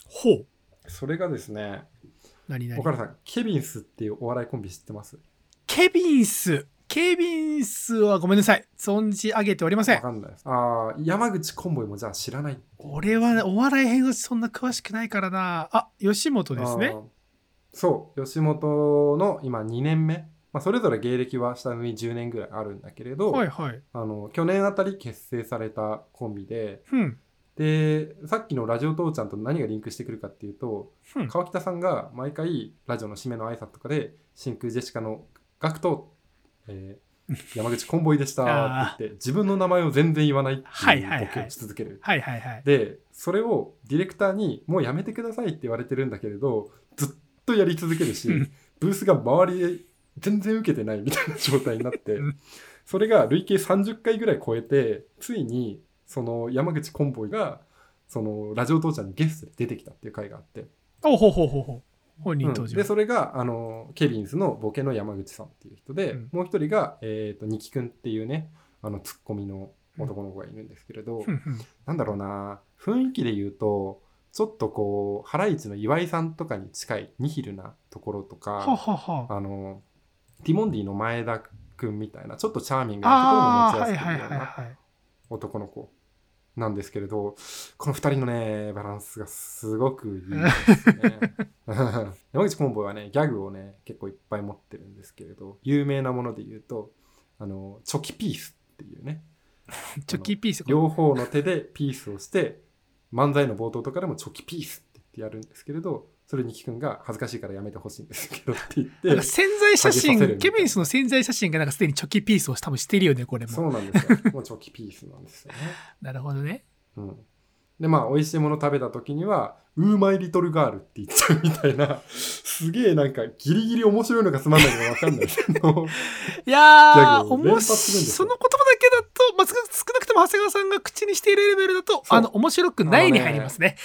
ほう。それがですね、何何？岡田さん、ケビンスっていうお笑いコンビ知ってます？ケビンス。ケビンスはごめんなさい。存じ上げておりません。わかんないです。ああ、山口コンボイもじゃあ知らない。俺はお笑い編はそんな詳しくないからな。あ吉本ですねそう、吉本の今2年目。まあ、それぞれ芸歴は下に10年ぐらいあるんだけれど、はいはい。あの去年あたり結成されたコンビで、うん。でさっきのラジオ父ちゃんと何がリンクしてくるかっていうと、うん。川北さんが毎回ラジオの締めの挨拶とかで「真空ジェシカのガクト、えー <laughs> 山口コンボイでした」って言って自分の名前を全然言わないってはいい。うボケをし続ける。はいはいはい。でそれをディレクターに「もうやめてください」って言われてるんだけれどずっとやり続けるしうん。ブースが周りで全然受けてないみたいな状態になってうん。それが累計30回ぐらい超えてついにその山口コンボイがそのラジオ父ちゃんにゲストで出てきたっていう回があって、おほうほうほうほう。本うん。人登場、でそれがあのケビンスのボケの山口さんっていう人で、うん。もう一人が、えー、とニキ君っていうねあのツッコミの男の子がいるんですけれど、ふん。ふん。なんだろうな雰囲気で言うとちょっとこうハライチの岩井さんとかに近いニヒルなところとはかははあ。のティモンディの前田君みたいなちょっとチャーミングなところも持ちはいやすいようなはいはいはい男の子なんですけれどこの2人のねバランスがすごくいいですね。<laughs> 山口コンボイはねギャグをね結構いっぱい持ってるんですけれど有名なもので言うとあのチョキピースっていうね。<laughs> チョキピース。両方の手でピースをして漫才の冒頭とかでもチョキピースって言ってやるんですけれどそれにキ君が恥ずかしいからやめてほしいんですけどって言ってなんか潜在写真ケビンスの潜在写真がなんかすでにチョキピースを多分してるよねこれもそうな。んですよもうチョキピースなんですよねなるほどねうん、でまあ美味しいもの食べた時には「ウーマイリトルガール」って言っちゃうみたいなすげえなんかギリギリ面白いのかつまんないのか分かんないけど。<laughs> いやーおもグを連発するんですよ。その言葉だけだと、まあ、少なくとも長谷川さんが口にしているレベルだとあの面白くないに入りますね。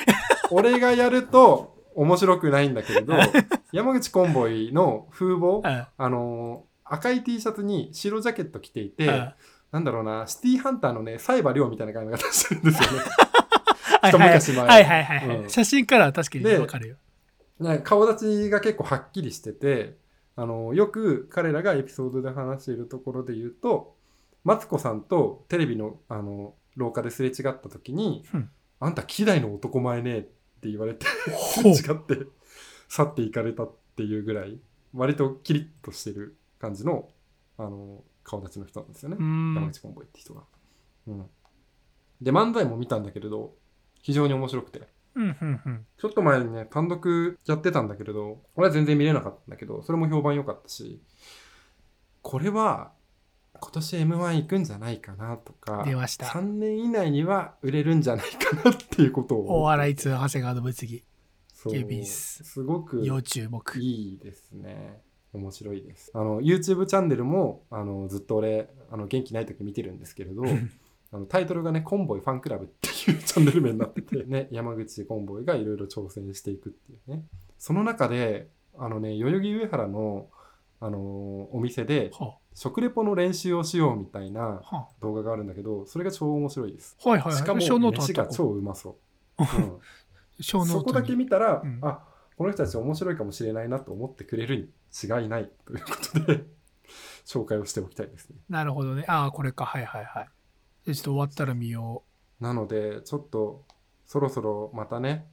俺がやると面白くないんだけれど <laughs> 山口コンボイの風貌うん。あのー赤い T シャツに白ジャケット着ていて、うん。なんだろうなシティーハンターのねサイバー亮みたいな感じがしてるんですよね <laughs> <laughs> 一昔前。はいはい。はいはいうん。写真からは確かにでわかるよ。ね顔立ちが結構はっきりしててあのよく彼らがエピソードで話しているところで言うとマツコさんとテレビのあの廊下ですれ違った時にうん「あんた希代の男前ね」って言われてすれ <laughs> 違って去っていかれたっていうぐらい割とキリッとしてる感じのあの顔立ちの人なんですよね。山口コンボイって人が。うん、で漫才も見たんだけれど非常に面白くて。うんうんうん。ちょっと前にね単独やってたんだけれど俺は全然見れなかったんだけどそれも評判良かったしこれは今年 m 1行くんじゃないかなとか出ました。3年以内には売れるんじゃないかなっていうことをお笑い通長谷川の物議そう。ケビス。すごく要注目。いいですね。面白いです。あの YouTube チャンネルもあのずっと俺あの元気ない時見てるんですけれど、<laughs> あのタイトルがねコンボイファンクラブっていうチャンネル名になってて。<laughs> ね山口コンボイがいろいろ挑戦していくっていうね。その中であのね代々木上原のあのお店では食レポの練習をしようみたいな動画があるんだけど、それが超面白いです。あはいはい。しかも飯が超うまそう。うん。そこだけ見たら、うん。あこの人たち面白いかもしれないなと思ってくれるに違いないということで <laughs> 紹介をしておきたいですね。なるほどね。ああこれか。はいはいはいでちょっと終わったら見よなのでちょっとそろそろまたね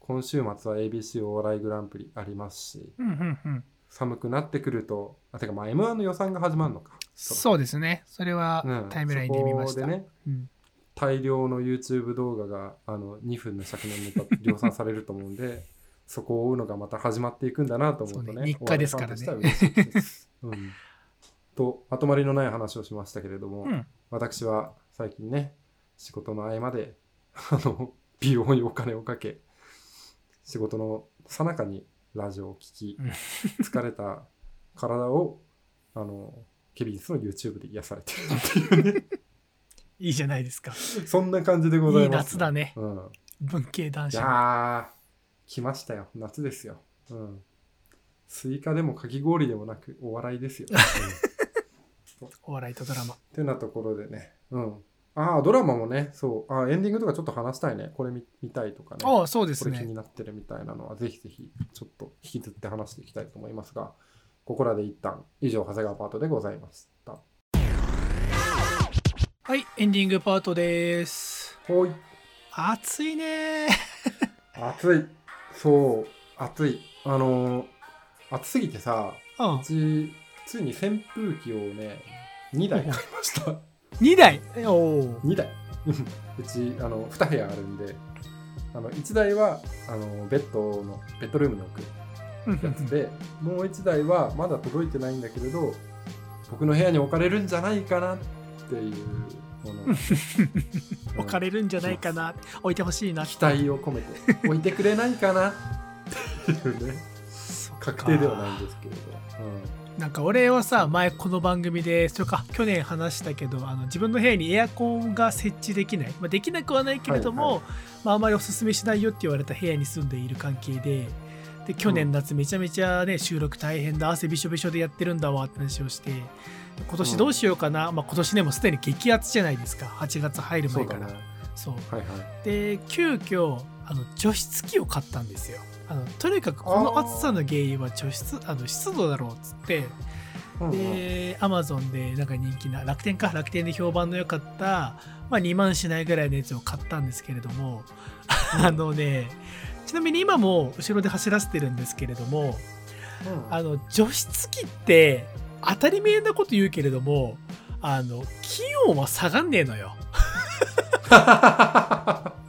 今週末は ABC お笑いグランプリありますしううんうんうん。寒くなってくるとあてかまあ m 1の予算が始まるのか。そうですね。それはうん。タイムラインで見ました、そこでねうん。大量の YouTube 動画があの2分の尺のネタ量産されると思うんで <laughs> そこを追うのがまた始まっていくんだなと思うとうね。日課ですからね。お笑いファンとしては嬉しいです、うん、とまとまりのない話をしましたけれども、うん私は最近ね仕事の合間であの美容にお金をかけ仕事の最中にラジオを聞きうん。疲れた体をあのケビンスの YouTube で癒されてるっていうね。<laughs> いいじゃないですか。そんな感じでございいいます、夏だね。うん、文系男い子やー来ましたよ。夏ですよ、うん、スイカでもかき氷でもなくお笑いですよ、うん、っお笑いとドラマ。てなところでね。うん。ああドラマもねそう。あーエンディングとかちょっと話したいね。これ見見たいとかね。ああそうですこれ気にねなってるみたいなのはぜひぜひちょっと引きずって話していきたいと思いますがここらで一旦以上長谷川パートでございました。はいエンディングパートです。ほい。暑いね。<laughs> 暑い。そう。暑い。あのー暑すぎてさうん。うちついに扇風機をね2台買いました。2台？おお。2台。<laughs> うちあの2部屋あるんであの1台はあのベッドのベッドルームに置くやつでもう1台はまだ届いてないんだけれど僕の部屋に置かれるんじゃないかなっていうもの、<laughs> 置かれるんじゃないかな。置いてほしいな期待を込めて置いてくれないかなっていうね。<laughs> 確定ではないんですけれど、なんか俺はさ前この番組でそれか去年話したけどあの自分の部屋にエアコンが設置できない、まあ、できなくはないけれども、はいはまあ、あまりおすすめしないよって言われた部屋に住んでいる関係でで去年夏めちゃめちゃね収録大変だ。汗びしょびしょでやってるんだわって話をしてで今年どうしようかな、まあ、今年ねもうすでに激アツじゃないですか。8月入る前から。そうだね。そう。はいはい。で急遽あの除湿機を買ったんですよ。あのとにかくこの暑さの原因は除湿あの湿度だろうっつって。でアマゾンでなんか人気な楽天か？楽天で評判の良かった、まあ、2万しないぐらいのやつを買ったんですけれども。あのねちなみに今も後ろで走らせてるんですけれどもうん。あの除湿機って当たり前なこと言うけれどもあの気温は下がんねえのよ <laughs>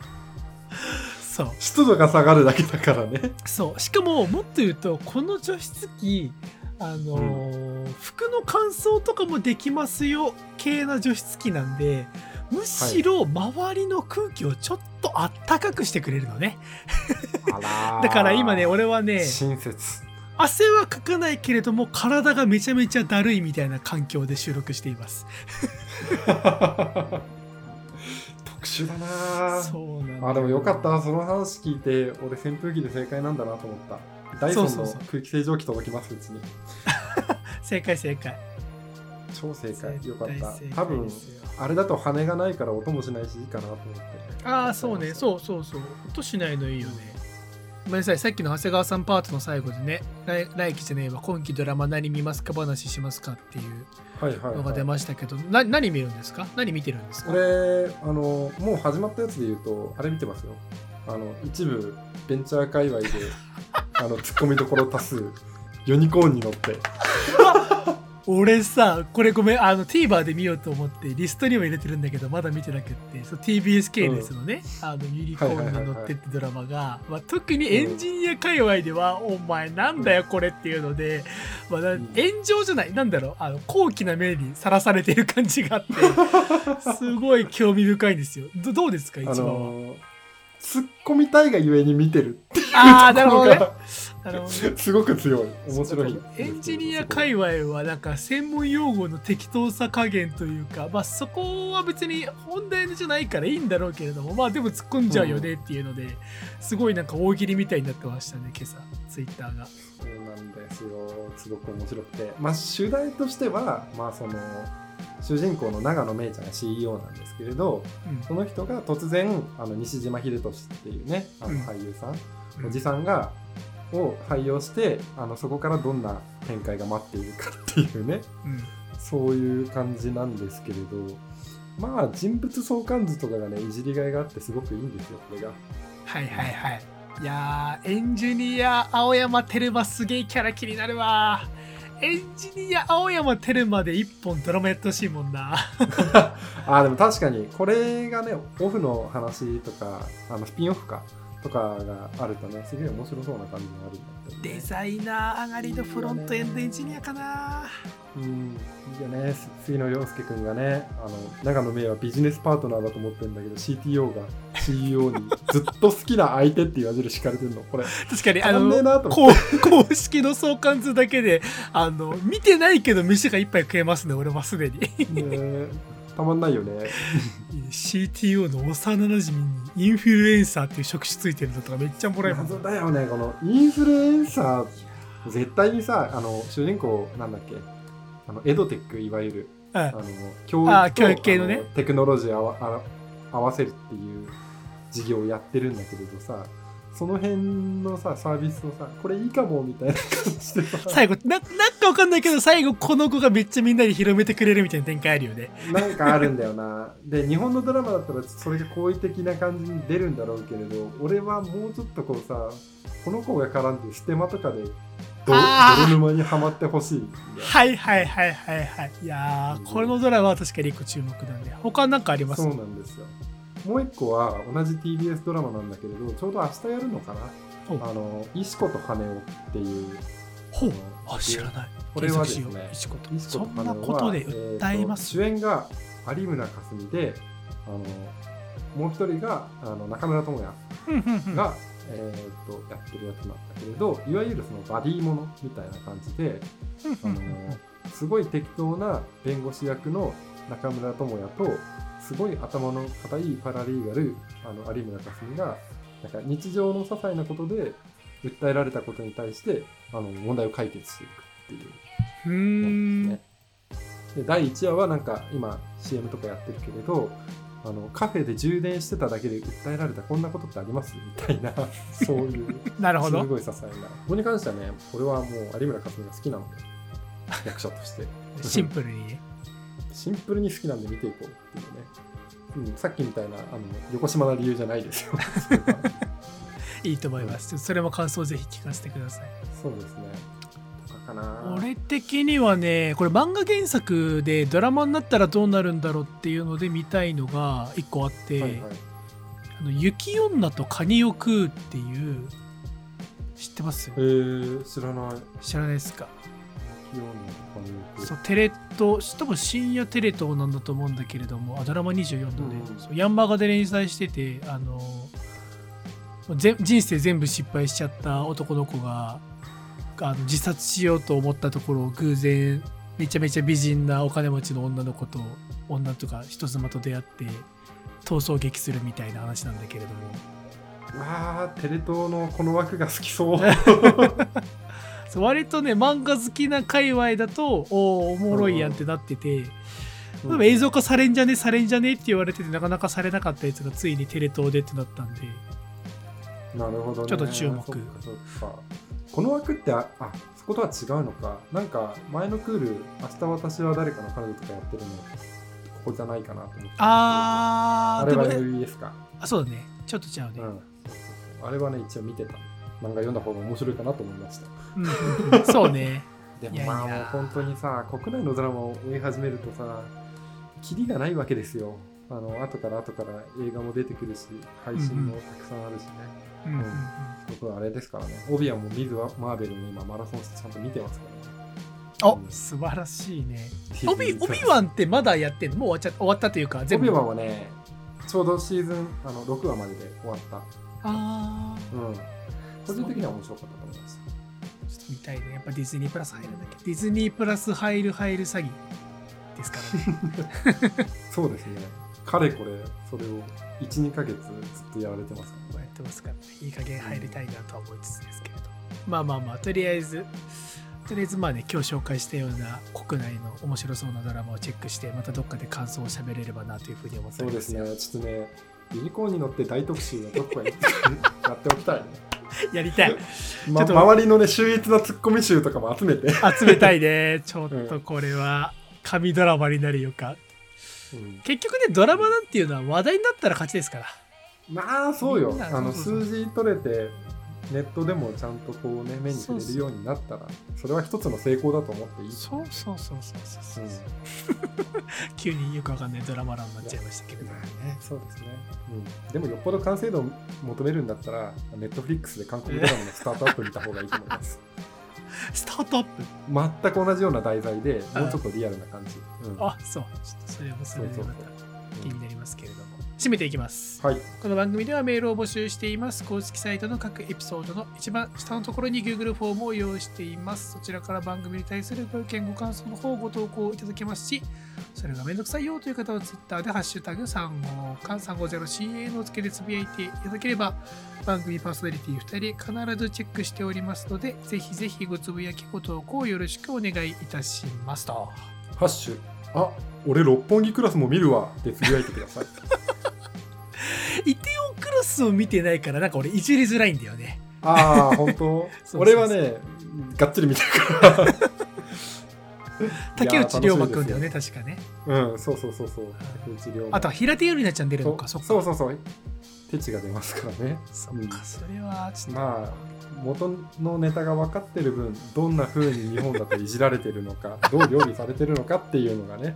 そう。湿度が下がるだけだからね。そう。しかももっと言うとこの除湿機あのー服の乾燥とかもできますよ系な除湿機なんでむしろ周りの空気をちょっとあったかくしてくれるのね。<laughs> だから今ね俺はね親切。汗はかかないけれども体がめちゃめちゃだるいみたいな環境で収録しています <laughs> 特殊だな。ーそうなんだあでもよかった。その話聞いて俺扇風機で正解なんだなと思った。ダイソンの空気清浄機届きますうちに。<laughs> 正解正解。超正解。よ。かった。多分あれだと羽がないから音もしないしいいかなと思って。ああそうね。そうそうそう。音しないのいいよねごめんなさい。さっきの長谷川さんパートの最後でね来来期じゃねえわ。今期ドラマ何見ますか？話しますかっていうはいはい、のが出はい、ましたけど、な何見るんですか？何見てるんですか？これあのもう始まったやつで言うとあれ見てますよ。あの一部ベンチャー界隈で <laughs> あのツッコミどころ多数ユニコーンに乗って俺さこれごめんあの TVer で見ようと思ってリストには入れてるんだけどまだ見てなくってそう TBS 系列のね、あのユニコーンに乗ってってドラマが、まあ、特にエンジニア界隈では、お前なんだよこれっていうので、まあ、炎上じゃないなんだろうあの高貴な目にさらされてる感じがあって <laughs> すごい興味深いんですよ。どどうですか一あ番は、の突っ込みたいがゆえに見てるっていうああなるほどね <laughs> すごく強い。面白い。エンジニア界隈はなんか専門用語の適当さ加減というか、まあ、そこは別に本題じゃないからいいんだろうけれどもまあでも突っ込んじゃうよねっていうので、すごいなんか大喜利みたいになってましたね今朝。ツイッターが。そうなんですよ。すごく面白くて。まあ主題としてはまあその主人公の長野めいちゃんが CEO なんですけれどうん。その人が突然あの西島秀俊っていうねあのうん。俳優さん、うん。おじさんがを採用してあのそこからどんな展開が待っているかっていうね。うん。そういう感じなんですけれど。まあ人物相関図とかがねいじりがいがあってすごくいいんですよこれが。はいはいはい。いやーエンジニア青山テルマすげえキャラ気になるわ。エンジニア青山テルマで一本ドラマやってほしいもんな。<laughs> あーでも確かにこれがねオフの話とかあのスピンオフかとかがあるとねすげえ面白そうな感じがあるんだって、ね、デザイナー上がりのフロントエンドエンジニアかな。うん。いいよねす杉野遥亮君がねあの長野芽郁はビジネスパートナーだと思ってるんだけど CTO が CEO にずっと好きな相手っていう矢印敷かれてるの。これ。確かにあの公式の相関図だけであの見てないけど飯が一杯食えますね俺はすでに。ねたまんないよね。CTO の幼なじみにインフルエンサーっていう職種ついてるのとかめっちゃもらえます。謎だよねこのインフルエンサー絶対にさあの主人公なんだっけ？あのエドテックいわゆるうんあの教育と教育系のね。あテクノロジーを合わあ合わせるっていう事業をやってるんだけれどさその辺のさサービスをさこれいいかもみたいな感じでさ。最後ななんかわかんないけど最後この子がめっちゃみんなに広めてくれるみたいな展開あるよね。なんかあるんだよな。で日本のドラマだったらそれが好意的な感じに出るんだろうけれど俺はもうちょっとこうさこの子が絡んでステマとかで泥沼にはまってほしい。はいはいはいはいはい。いやーこのドラマは確かに一個注目だね他なんかあります？そうなんですよもう一個は同じ TBS ドラマなんだけれどちょうど明日やるのかな。あの石子と羽男っていう。ほう。あ知らない。これはですね。石子と。そんなことでは訴えます。主演が有村架純であのもう一人があの中村智也が、えー、とやってるやつなんだけれどいわゆるそのバディものみたいな感じであのすごい適当な弁護士役の中村智也とすごい頭の固いパラリーガルあの有村架純がなんか日常の些細なことで訴えられたことに対してあの問題を解決していくっていう。うーん。ねで第1話はなんか今 CM とかやってるけれどあのカフェで充電してただけで訴えられたこんなことってあります？みたいな <laughs> そういうなるほど。すごい些細な。ここに関してはね俺はもう有村架純が好きなので役者として。シンプルにねシンプルに好きなんで見ていこうっていうね、うん、さっきみたいなあの横島な理由じゃないですよ。<laughs> いいと思います。ちょっとそれも感想ぜひ聞かせてください。そうですね。俺的にはねこれ漫画原作でドラマになったらどうなるんだろうっていうので見たいのが一個あって、はいはい。あの雪女とカニを食うっていう知ってます？えー、知らない。知らないですか？そうテレ東多分深夜テレ東なんだと思うんだけれどもあドラマ24度で、うん。ヤンマガで連載しててあのぜ人生全部失敗しちゃった男の子があの自殺しようと思ったところを偶然めちゃめちゃ美人なお金持ちの女の子と女とか人妻と出会って逃走劇するみたいな話なんだけれども。わあテレ東のこの枠が好きそう <laughs> 割とね漫画好きな界隈だとおーおもろいやんってなってて、映像化されんじゃね？されんじゃね？って言われててなかなかされなかったやつがついにテレ東でってなったんで。なるほどね。ちょっと注目。この枠ってああそことは違うのか。なんか前のクール「明日私は誰かの彼女」とかやってるのここじゃないかなと思って。あれはあーでもね MBS か？あそうだね。ちょっと違うね、うん。そうそうそう。あれはね一応見てた。漫画読んだ方が面白いかなと思いましたそうね。<laughs> でもまあもう本当にさ国内のドラマを追い始めるとさキリがないわけですよ。あの後から後から映画も出てくるし配信もたくさんあるしね、うん僕はあれですからね。オビアンもミズ・マーベルも今マラソンしてちゃんと見てますからね。おうん。素晴らしいね。オビオビワンってまだやってんの？もう終わっちゃ終わったというか全部。オビワンはねちょうどシーズンあの6話までで終わった。あうん。個人的には面白かったと思いますーちょっと見たいねやっぱディズニープラス入るんだけ？どディズニープラス入る入る詐欺ですからね。<laughs> そうですね。かれこれそれを12ヶ月ずっとやられてますからこうやってますからね。いい加減入りたいなとは思いつつですけれどまあまあまあとりあえずとりあえずまあね今日紹介したような国内の面白そうなドラマをチェックしてまたどっかで感想を喋れればなというふうに思っておそうですね。ちょっとねユニコーンに乗って大特集をどこかにやっておきたいね、<laughs> やりたい。ま、ちょっと周りのね秀逸なツッコミ集とかも集めて、集めたいね。<laughs> ちょっとこれは神ドラマになるよかうん。結局ねドラマなんていうのは話題になったら勝ちですから。まあそうよ。あの数字取れてネットでもちゃんとこうね目に触れるようになったらそれは一つの成功だと思っていい。そうそうそうそうそうそうう。ん。急によくわかんないドラマ欄になっちゃいましたけれどまあね、そうですね、うん。でもよっぽど完成度を求めるんだったら、ネットフリックスで韓国ドラマのスタートアップ見た方がいいと思います。<laughs> スタートアップ？全く同じような題材でもうちょっとリアルな感じ。うん。あそう。ちょっとそれもそれでまた気になりますけれども締めていきますはい。この番組ではメールを募集しています。公式サイトの各エピソードの一番下のところに Google フォームを用意しています。そちらから番組に対するご意見、ご感想の方をご投稿いただけますし、それがめんどくさいよという方は Twitter でハッシュタグ350か 350CA の付けでつぶやいていただければ、番組パーソナリティ2人必ずチェックしておりますので、ぜひぜひごつぶやき、ご投稿よろしくお願いいたしますと。ハッシュ、あ俺六本木クラスも見るわってつぶやいてください。<laughs> <laughs> イテオンクロスを見てないから、なんか俺いじりづらいんだよね。ああ、本当？<laughs> そうそう俺はね、がっつり見てるから。<laughs> 竹内涼真くんだよいね、確かね。うん、そうそうそうそう。竹内涼真あとは平手友梨奈ちゃん出るのか、そっか。そうそうそう。手値が出ますからね。そっか、それはちょっと。まあ元のネタが分かってる分どんな風に日本だといじられてるのかどう料理されてるのかっていうのがねね。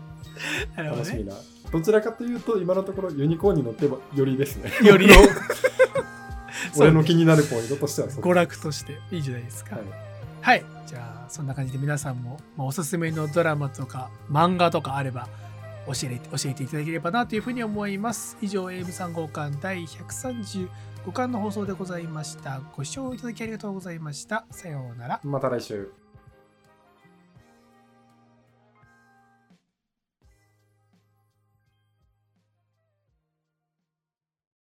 楽しみな、どちらかというと今のところユニコーンに乗ってばよりですねより <laughs> 俺の気になるポイントとしては娯楽としていいじゃないですか。ははいい。じゃあ、そんな感じで皆さんも、まあ、おすすめのドラマとか漫画とかあれば教えて教えていただければなというふうに思います。以上、AM3 号館第135巻の放送でございました。ご視聴いただきありがとうございました。さようなら。また来週